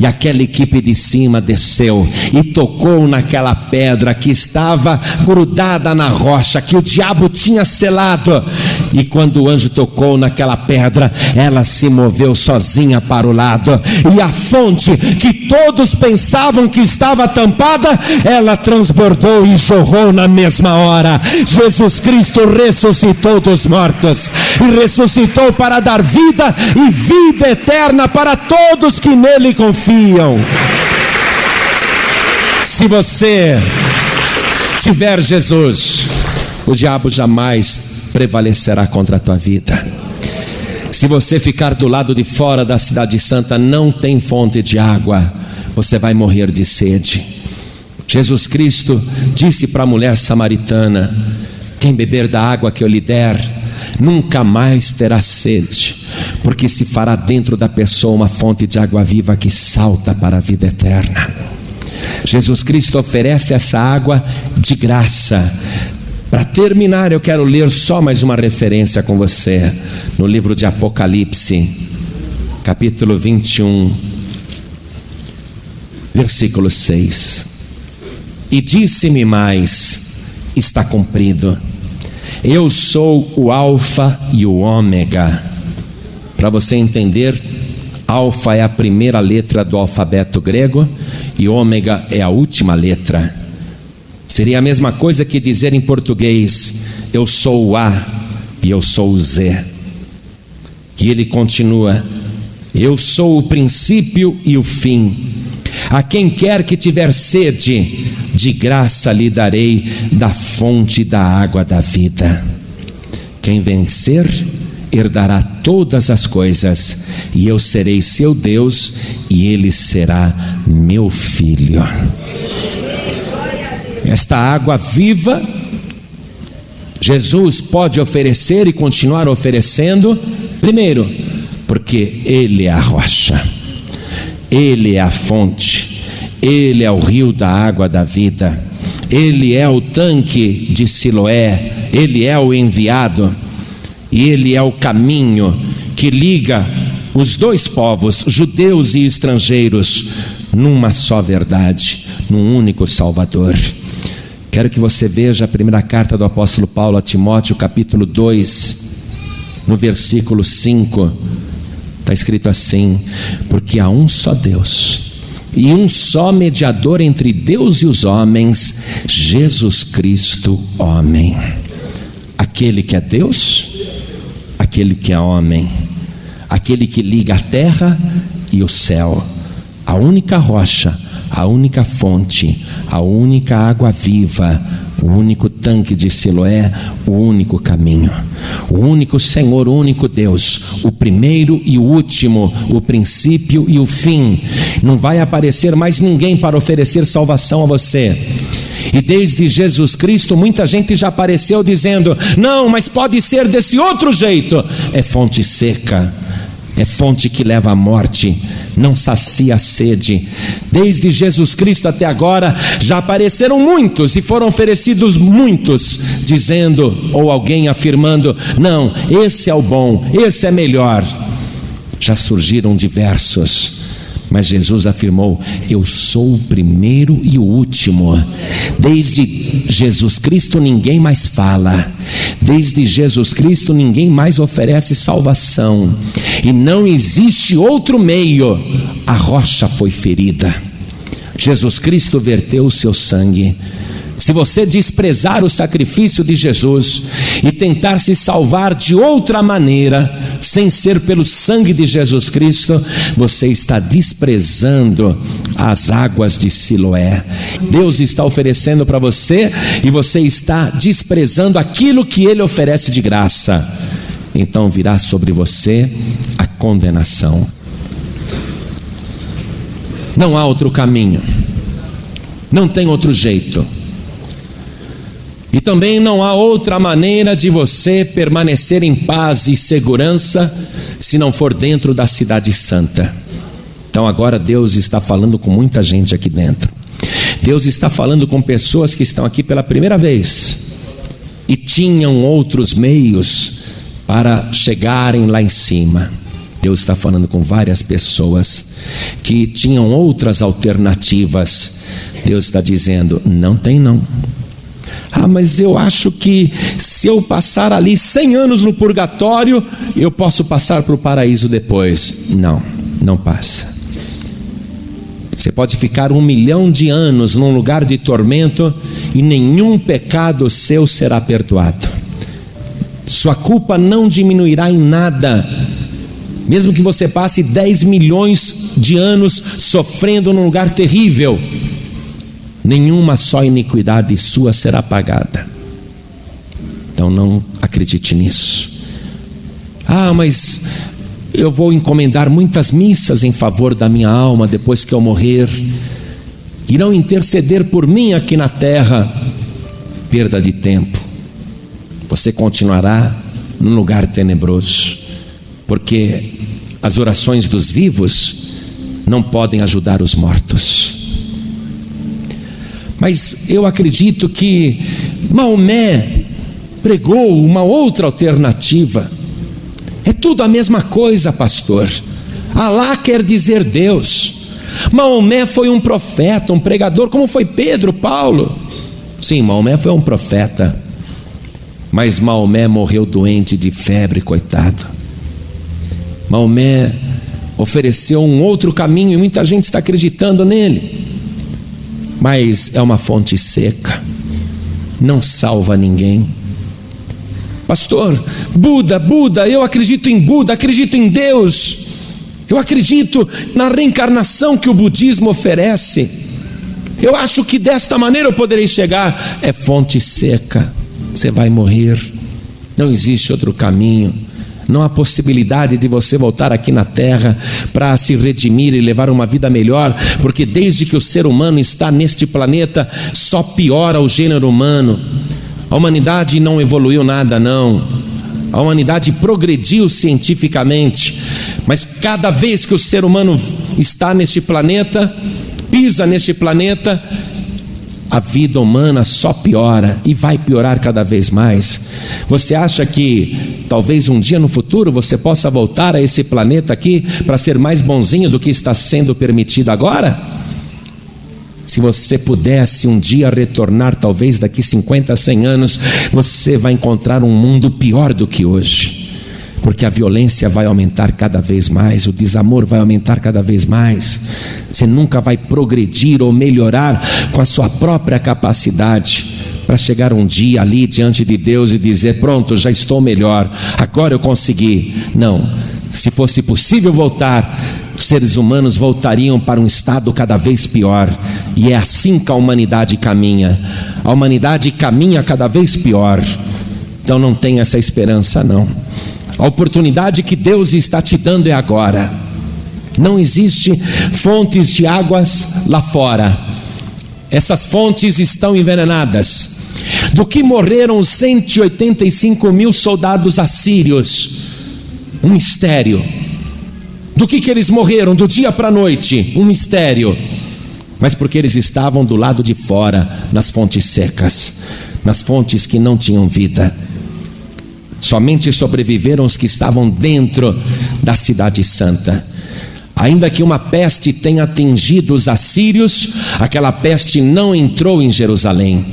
E aquela equipe de cima desceu e tocou naquela pedra que estava grudada na rocha, que o diabo tinha selado. E quando o anjo tocou naquela pedra, ela se moveu sozinha para o lado. E a fonte que todos pensavam que estava tampada, ela transbordou e jorrou na mesma hora. Jesus Cristo ressuscitou dos mortos e ressuscitou para dar vida e vida eterna para todos que nele confiam. Se você tiver Jesus, o diabo jamais prevalecerá contra a tua vida. Se você ficar do lado de fora da cidade santa, não tem fonte de água, você vai morrer de sede. Jesus Cristo disse para a mulher samaritana: Quem beber da água que eu lhe der, nunca mais terá sede, porque se fará dentro da pessoa uma fonte de água viva que salta para a vida eterna. Jesus Cristo oferece essa água de graça. Para terminar, eu quero ler só mais uma referência com você, no livro de Apocalipse, capítulo 21, versículo 6. E disse-me mais: está cumprido eu sou o Alfa e o Ômega. Para você entender, Alfa é a primeira letra do alfabeto grego e Ômega é a última letra. Seria a mesma coisa que dizer em português: Eu sou o A e eu sou o Z. E ele continua: Eu sou o princípio e o fim. A quem quer que tiver sede, de graça lhe darei da fonte da água da vida. Quem vencer, herdará todas as coisas, e eu serei seu Deus, e ele será meu filho. Esta água viva, Jesus pode oferecer e continuar oferecendo, primeiro, porque Ele é a rocha, Ele é a fonte, ele é o rio da água da vida, Ele é o tanque de Siloé, Ele é o enviado, e Ele é o caminho que liga os dois povos, judeus e estrangeiros, numa só verdade, num único Salvador. Quero que você veja a primeira carta do apóstolo Paulo a Timóteo, capítulo 2, no versículo 5, está escrito assim: Porque há um só Deus e um só mediador entre Deus e os homens, Jesus Cristo, homem. Aquele que é Deus, aquele que é homem, aquele que liga a terra e o céu, a única rocha, a única fonte, a única água viva, o único tanque de Siloé, o único caminho, o único Senhor, o único Deus, o primeiro e o último, o princípio e o fim. Não vai aparecer mais ninguém para oferecer salvação a você. E desde Jesus Cristo, muita gente já apareceu dizendo: não, mas pode ser desse outro jeito. É fonte seca é fonte que leva à morte, não sacia a sede. Desde Jesus Cristo até agora já apareceram muitos e foram oferecidos muitos, dizendo ou alguém afirmando: não, esse é o bom, esse é melhor. Já surgiram diversos mas Jesus afirmou: Eu sou o primeiro e o último. Desde Jesus Cristo ninguém mais fala. Desde Jesus Cristo ninguém mais oferece salvação. E não existe outro meio. A rocha foi ferida. Jesus Cristo verteu o seu sangue. Se você desprezar o sacrifício de Jesus e tentar se salvar de outra maneira, sem ser pelo sangue de Jesus Cristo, você está desprezando as águas de Siloé. Deus está oferecendo para você e você está desprezando aquilo que Ele oferece de graça. Então virá sobre você a condenação. Não há outro caminho, não tem outro jeito. E também não há outra maneira de você permanecer em paz e segurança se não for dentro da Cidade Santa. Então agora Deus está falando com muita gente aqui dentro. Deus está falando com pessoas que estão aqui pela primeira vez e tinham outros meios para chegarem lá em cima. Deus está falando com várias pessoas que tinham outras alternativas. Deus está dizendo: não tem não. Ah, mas eu acho que se eu passar ali 100 anos no purgatório, eu posso passar para o paraíso depois. Não, não passa. Você pode ficar um milhão de anos num lugar de tormento e nenhum pecado seu será perdoado. Sua culpa não diminuirá em nada, mesmo que você passe 10 milhões de anos sofrendo num lugar terrível nenhuma só iniquidade sua será pagada. Então não acredite nisso. Ah, mas eu vou encomendar muitas missas em favor da minha alma depois que eu morrer. Irão interceder por mim aqui na terra. Perda de tempo. Você continuará num lugar tenebroso, porque as orações dos vivos não podem ajudar os mortos. Mas eu acredito que Maomé pregou uma outra alternativa. É tudo a mesma coisa, pastor. Alá quer dizer Deus. Maomé foi um profeta, um pregador, como foi Pedro, Paulo. Sim, Maomé foi um profeta. Mas Maomé morreu doente de febre, coitado. Maomé ofereceu um outro caminho e muita gente está acreditando nele mas é uma fonte seca, não salva ninguém. Pastor, Buda, Buda, eu acredito em Buda, acredito em Deus, eu acredito na reencarnação que o budismo oferece. Eu acho que desta maneira eu poderei chegar. É fonte seca, você vai morrer, não existe outro caminho. Não há possibilidade de você voltar aqui na terra para se redimir e levar uma vida melhor, porque desde que o ser humano está neste planeta, só piora o gênero humano. A humanidade não evoluiu nada, não. A humanidade progrediu cientificamente, mas cada vez que o ser humano está neste planeta, pisa neste planeta, a vida humana só piora e vai piorar cada vez mais. Você acha que talvez um dia no futuro você possa voltar a esse planeta aqui para ser mais bonzinho do que está sendo permitido agora? Se você pudesse um dia retornar, talvez daqui 50, 100 anos, você vai encontrar um mundo pior do que hoje porque a violência vai aumentar cada vez mais, o desamor vai aumentar cada vez mais. Você nunca vai progredir ou melhorar com a sua própria capacidade para chegar um dia ali diante de Deus e dizer: Pronto, já estou melhor, agora eu consegui. Não, se fosse possível voltar, seres humanos voltariam para um estado cada vez pior, e é assim que a humanidade caminha. A humanidade caminha cada vez pior. Então não tem essa esperança, não. A oportunidade que Deus está te dando é agora. Não existe fontes de águas lá fora. Essas fontes estão envenenadas. Do que morreram os 185 mil soldados assírios? Um mistério. Do que, que eles morreram do dia para a noite? Um mistério. Mas porque eles estavam do lado de fora, nas fontes secas, nas fontes que não tinham vida. Somente sobreviveram os que estavam dentro da cidade santa. Ainda que uma peste tenha atingido os assírios, aquela peste não entrou em Jerusalém.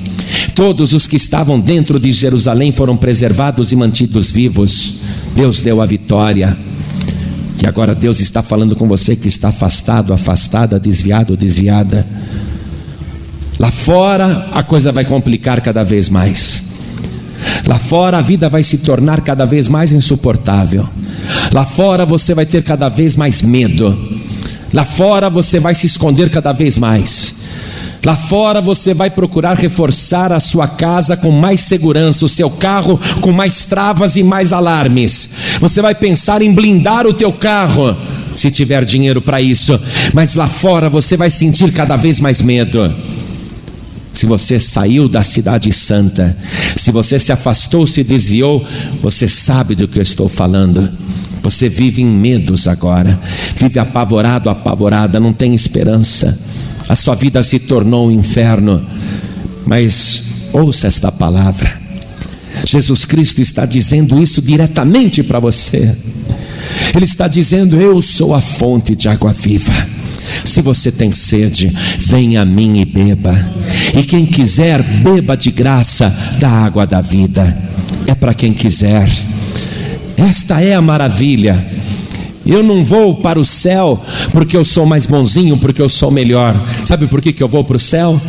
Todos os que estavam dentro de Jerusalém foram preservados e mantidos vivos. Deus deu a vitória. Que agora Deus está falando com você que está afastado, afastada, desviado, desviada. Lá fora a coisa vai complicar cada vez mais. Lá fora a vida vai se tornar cada vez mais insuportável. Lá fora você vai ter cada vez mais medo. Lá fora você vai se esconder cada vez mais. Lá fora você vai procurar reforçar a sua casa com mais segurança, o seu carro com mais travas e mais alarmes. Você vai pensar em blindar o teu carro, se tiver dinheiro para isso, mas lá fora você vai sentir cada vez mais medo. Se você saiu da cidade santa, se você se afastou, se desviou, você sabe do que eu estou falando. Você vive em medos agora, vive apavorado, apavorada, não tem esperança. A sua vida se tornou um inferno. Mas ouça esta palavra. Jesus Cristo está dizendo isso diretamente para você. Ele está dizendo: Eu sou a fonte de água viva. Se você tem sede, venha a mim e beba. E quem quiser, beba de graça da água da vida. É para quem quiser. Esta é a maravilha. Eu não vou para o céu porque eu sou mais bonzinho, porque eu sou melhor. Sabe por que, que eu vou para o céu?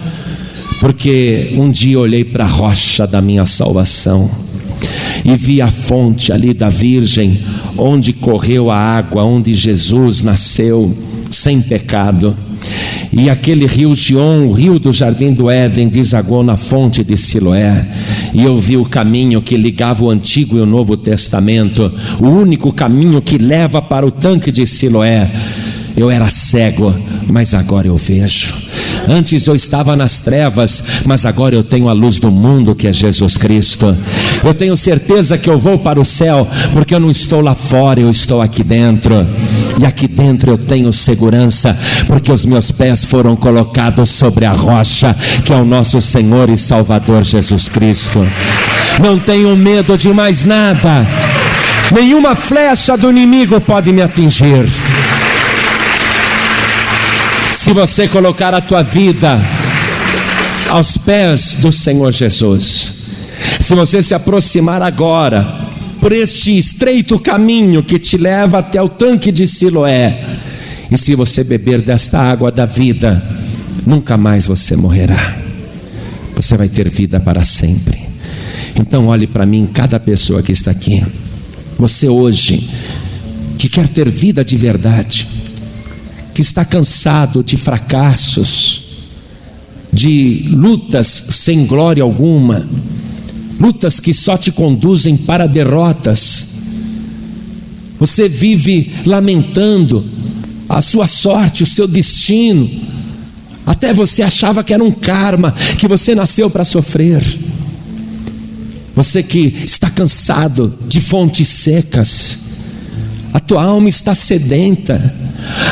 Porque um dia olhei para a rocha da minha salvação e vi a fonte ali da Virgem, onde correu a água, onde Jesus nasceu sem pecado. E aquele rio Gion, o rio do jardim do Éden, desagou na fonte de Siloé. E eu vi o caminho que ligava o Antigo e o Novo Testamento, o único caminho que leva para o tanque de Siloé. Eu era cego, mas agora eu vejo. Antes eu estava nas trevas, mas agora eu tenho a luz do mundo que é Jesus Cristo. Eu tenho certeza que eu vou para o céu, porque eu não estou lá fora, eu estou aqui dentro. E aqui dentro eu tenho segurança, porque os meus pés foram colocados sobre a rocha, que é o nosso Senhor e Salvador Jesus Cristo. Não tenho medo de mais nada. Nenhuma flecha do inimigo pode me atingir. Se você colocar a tua vida aos pés do Senhor Jesus, se você se aproximar agora por este estreito caminho que te leva até o tanque de Siloé, e se você beber desta água da vida, nunca mais você morrerá. Você vai ter vida para sempre. Então olhe para mim, cada pessoa que está aqui. Você hoje que quer ter vida de verdade, que está cansado de fracassos, de lutas sem glória alguma, lutas que só te conduzem para derrotas. Você vive lamentando a sua sorte, o seu destino. Até você achava que era um karma, que você nasceu para sofrer. Você que está cansado de fontes secas, a tua alma está sedenta,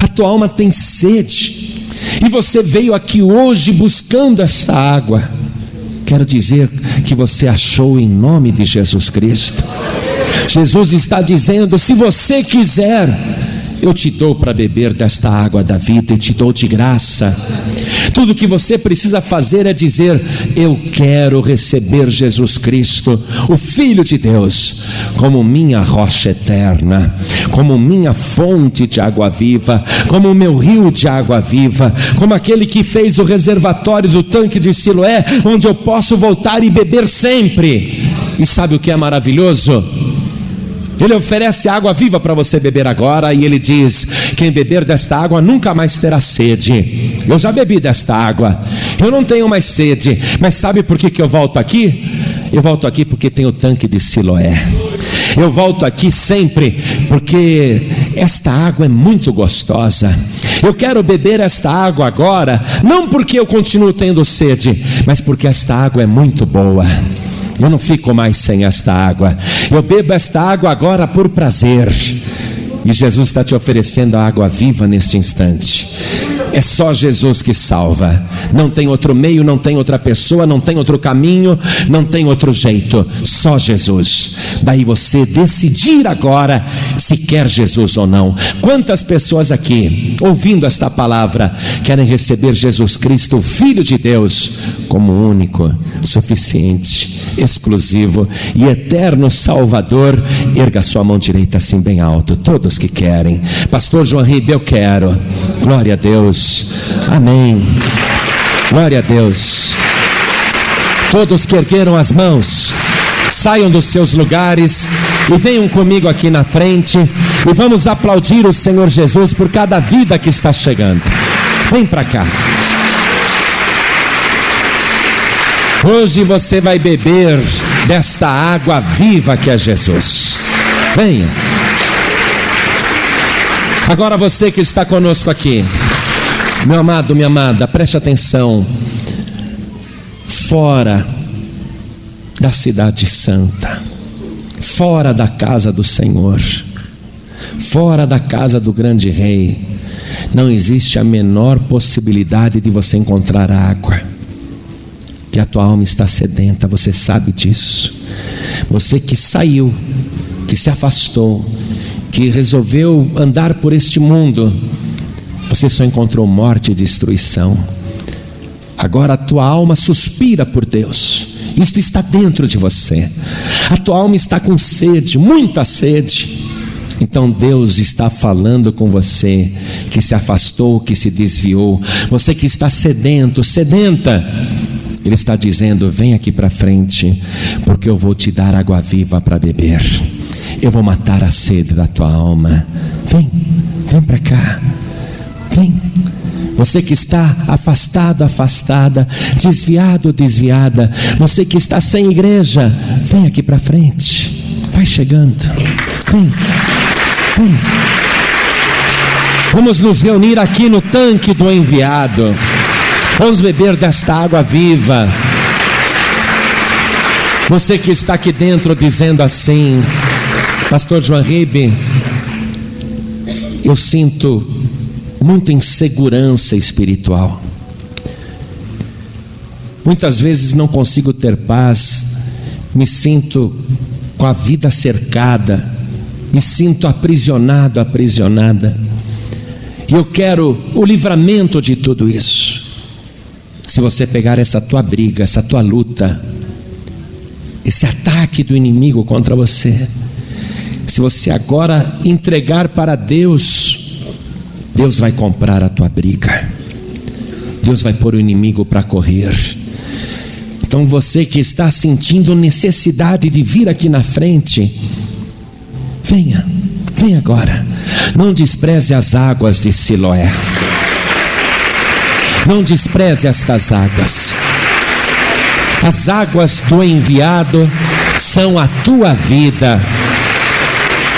a tua alma tem sede, e você veio aqui hoje buscando esta água. Quero dizer que você achou em nome de Jesus Cristo. Jesus está dizendo: se você quiser, eu te dou para beber desta água da vida e te dou de graça. Tudo que você precisa fazer é dizer: Eu quero receber Jesus Cristo, o Filho de Deus, como minha rocha eterna, como minha fonte de água viva, como meu rio de água viva, como aquele que fez o reservatório do tanque de Siloé, onde eu posso voltar e beber sempre. E sabe o que é maravilhoso? Ele oferece água viva para você beber agora e ele diz: Quem beber desta água nunca mais terá sede. Eu já bebi desta água, eu não tenho mais sede, mas sabe por que, que eu volto aqui? Eu volto aqui porque tem o tanque de Siloé. Eu volto aqui sempre porque esta água é muito gostosa. Eu quero beber esta água agora, não porque eu continuo tendo sede, mas porque esta água é muito boa. Eu não fico mais sem esta água. Eu bebo esta água agora por prazer. E Jesus está te oferecendo a água viva neste instante. É só Jesus que salva. Não tem outro meio, não tem outra pessoa, não tem outro caminho, não tem outro jeito. Só Jesus. Daí você decidir agora se quer Jesus ou não. Quantas pessoas aqui, ouvindo esta palavra, querem receber Jesus Cristo, Filho de Deus, como único, suficiente, exclusivo e eterno Salvador? Erga sua mão direita assim bem alto. Todos que querem. Pastor João Ribeiro, eu quero. Glória a Deus. Amém. Glória a Deus. Todos que ergueram as mãos, Saiam dos seus lugares e venham comigo aqui na frente e vamos aplaudir o Senhor Jesus por cada vida que está chegando. Vem para cá. Hoje você vai beber desta água viva que é Jesus. Venha. Agora você que está conosco aqui, meu amado, minha amada, preste atenção. Fora da cidade santa, fora da casa do Senhor, fora da casa do grande rei, não existe a menor possibilidade de você encontrar água. Que a tua alma está sedenta, você sabe disso. Você que saiu, que se afastou, que resolveu andar por este mundo, você só encontrou morte e destruição. Agora a tua alma suspira por Deus. Isto está dentro de você. A tua alma está com sede, muita sede. Então Deus está falando com você que se afastou, que se desviou, você que está sedento, sedenta. Ele está dizendo: vem aqui para frente, porque eu vou te dar água viva para beber. Eu vou matar a sede da tua alma. Vem, vem para cá. Vem. Você que está afastado, afastada, desviado, desviada, você que está sem igreja, vem aqui para frente. Vai chegando. Vem. Vem. Vamos nos reunir aqui no tanque do enviado. Vamos beber desta água viva. Você que está aqui dentro dizendo assim, Pastor João Ribe, eu sinto muita insegurança espiritual. Muitas vezes não consigo ter paz, me sinto com a vida cercada, me sinto aprisionado, aprisionada. E eu quero o livramento de tudo isso. Se você pegar essa tua briga, essa tua luta, esse ataque do inimigo contra você, se você agora entregar para Deus, Deus vai comprar a tua briga. Deus vai pôr o inimigo para correr. Então você que está sentindo necessidade de vir aqui na frente, venha, venha agora. Não despreze as águas de Siloé. Não despreze estas águas. As águas do enviado são a tua vida.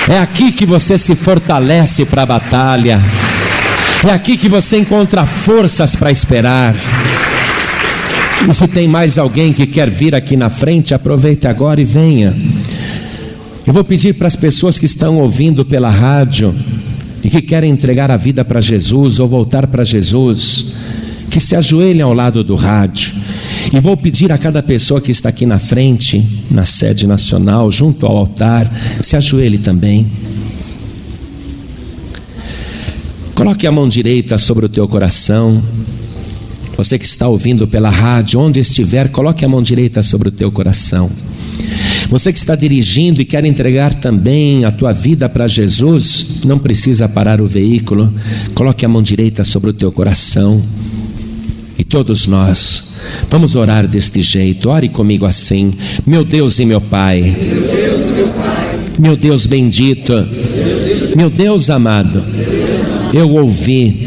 É aqui que você se fortalece para a batalha. É aqui que você encontra forças para esperar. E se tem mais alguém que quer vir aqui na frente, aproveite agora e venha. Eu vou pedir para as pessoas que estão ouvindo pela rádio e que querem entregar a vida para Jesus ou voltar para Jesus, que se ajoelhem ao lado do rádio. E vou pedir a cada pessoa que está aqui na frente, na sede nacional, junto ao altar, se ajoelhe também. Coloque a mão direita sobre o teu coração. Você que está ouvindo pela rádio, onde estiver, coloque a mão direita sobre o teu coração. Você que está dirigindo e quer entregar também a tua vida para Jesus, não precisa parar o veículo. Coloque a mão direita sobre o teu coração. E todos nós. Vamos orar deste jeito. Ore comigo assim: Meu Deus e meu Pai. Meu Deus, meu, pai. meu Deus bendito. Meu Deus amado. Eu ouvi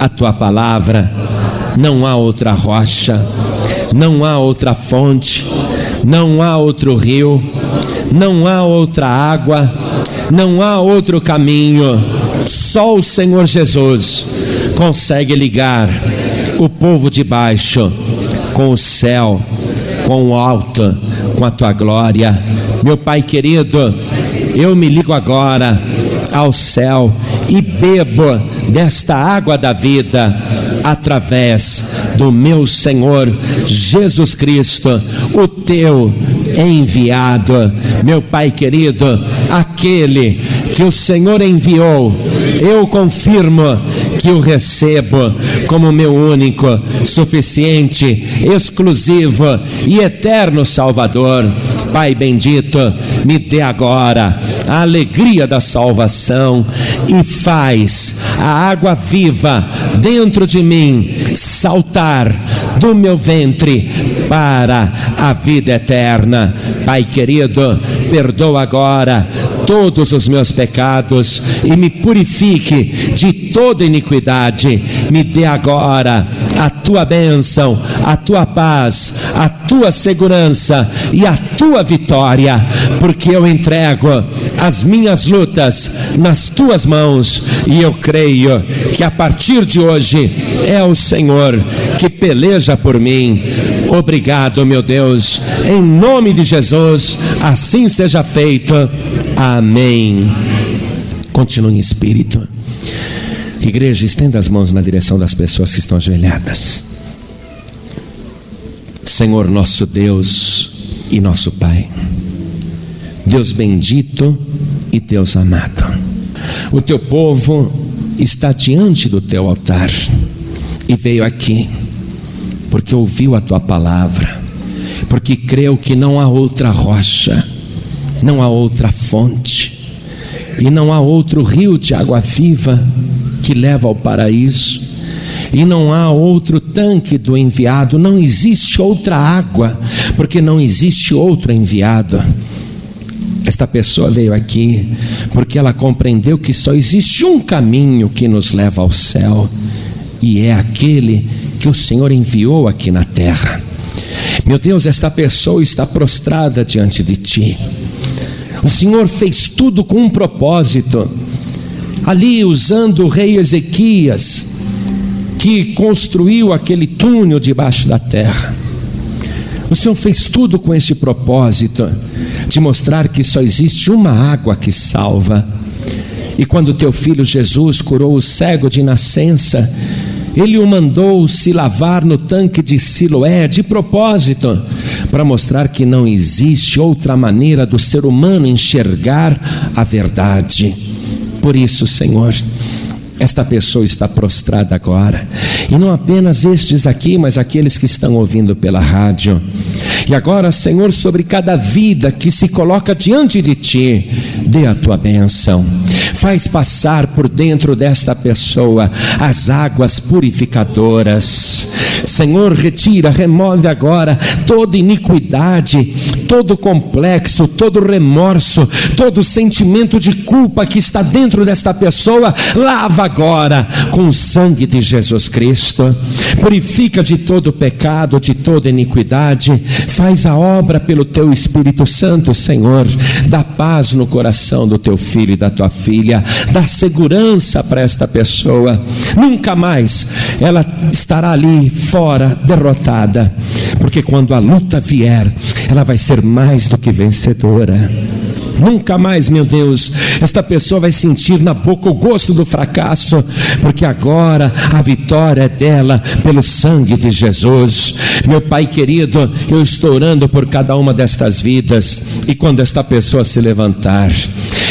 a tua palavra, não há outra rocha, não há outra fonte, não há outro rio, não há outra água, não há outro caminho, só o Senhor Jesus consegue ligar o povo de baixo com o céu, com o alto, com a tua glória. Meu Pai querido, eu me ligo agora ao céu e bebo desta água da vida através do meu Senhor Jesus Cristo, o teu enviado, meu Pai querido, aquele que o Senhor enviou, eu confirmo que o recebo como meu único, suficiente, exclusivo e eterno Salvador. Pai bendito, me dê agora a alegria da salvação e faz a água viva dentro de mim saltar do meu ventre para a vida eterna. Pai querido, perdoa agora todos os meus pecados e me purifique de toda iniquidade. Me dê agora a tua bênção, a tua paz, a tua segurança e a tua vitória, porque eu entrego as minhas lutas nas tuas mãos e eu creio que a partir de hoje é o Senhor que peleja por mim. Obrigado, meu Deus, em nome de Jesus, assim seja feito. Amém. Continue em espírito. Igreja, estenda as mãos na direção das pessoas que estão ajoelhadas. Senhor nosso Deus e nosso Pai, Deus bendito e Deus amado, o teu povo está diante do teu altar e veio aqui porque ouviu a tua palavra, porque creu que não há outra rocha, não há outra fonte e não há outro rio de água viva que leva ao paraíso e não há outro tanque do enviado, não existe outra água, porque não existe outro enviado. Esta pessoa veio aqui porque ela compreendeu que só existe um caminho que nos leva ao céu, e é aquele que o Senhor enviou aqui na terra. Meu Deus, esta pessoa está prostrada diante de ti. O Senhor fez tudo com um propósito. Ali, usando o rei Ezequias, que construiu aquele túnel debaixo da terra. O Senhor fez tudo com este propósito de mostrar que só existe uma água que salva. E quando teu filho Jesus curou o cego de nascença, ele o mandou se lavar no tanque de Siloé de propósito, para mostrar que não existe outra maneira do ser humano enxergar a verdade. Por isso, Senhor, esta pessoa está prostrada agora. E não apenas estes aqui, mas aqueles que estão ouvindo pela rádio. E agora, Senhor, sobre cada vida que se coloca diante de Ti, dê a tua bênção. Faz passar por dentro desta pessoa as águas purificadoras. Senhor, retira, remove agora toda iniquidade, todo complexo, todo remorso, todo sentimento de culpa que está dentro desta pessoa. Lava agora com o sangue de Jesus Cristo. Purifica de todo pecado, de toda iniquidade. Faz a obra pelo teu Espírito Santo, Senhor. Dá paz no coração do teu filho e da tua filha. Dá segurança para esta pessoa. Nunca mais ela estará ali fora derrotada, porque quando a luta vier, ela vai ser mais do que vencedora. Nunca mais, meu Deus, esta pessoa vai sentir na boca o gosto do fracasso, porque agora a vitória é dela pelo sangue de Jesus. Meu Pai querido, eu estou orando por cada uma destas vidas, e quando esta pessoa se levantar,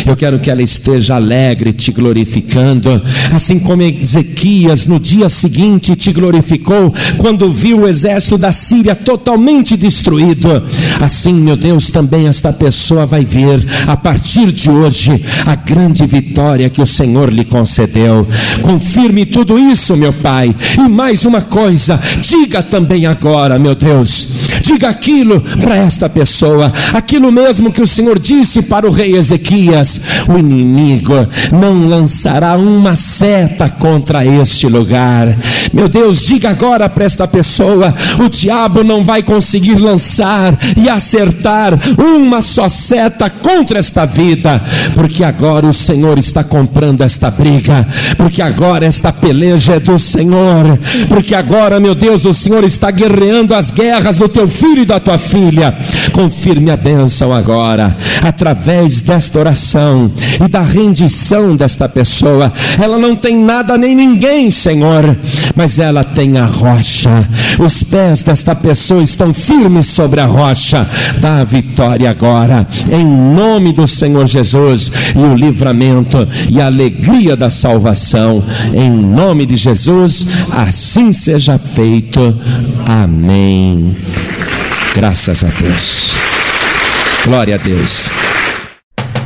eu quero que ela esteja alegre, te glorificando, assim como Ezequias no dia seguinte te glorificou, quando viu o exército da Síria totalmente destruído. Assim, meu Deus, também esta pessoa vai ver, a partir de hoje, a grande vitória que o Senhor lhe concedeu. Confirme tudo isso, meu Pai, e mais uma coisa, diga também agora, meu Deus Diga aquilo para esta pessoa, aquilo mesmo que o Senhor disse para o rei Ezequias: o inimigo não lançará uma seta contra este lugar. Meu Deus, diga agora para esta pessoa: o diabo não vai conseguir lançar e acertar uma só seta contra esta vida, porque agora o Senhor está comprando esta briga, porque agora esta peleja é do Senhor, porque agora, meu Deus, o Senhor está guerreando as guerras do teu filho e da tua filha. Confirme a bênção agora, através desta oração e da rendição desta pessoa. Ela não tem nada nem ninguém, Senhor, mas ela tem a rocha. Os pés desta pessoa estão firmes sobre a rocha. Dá a vitória agora, em nome do Senhor Jesus, e o livramento e a alegria da salvação. Em nome de Jesus, assim seja feito. Amém. Graças a Deus. Glória a Deus.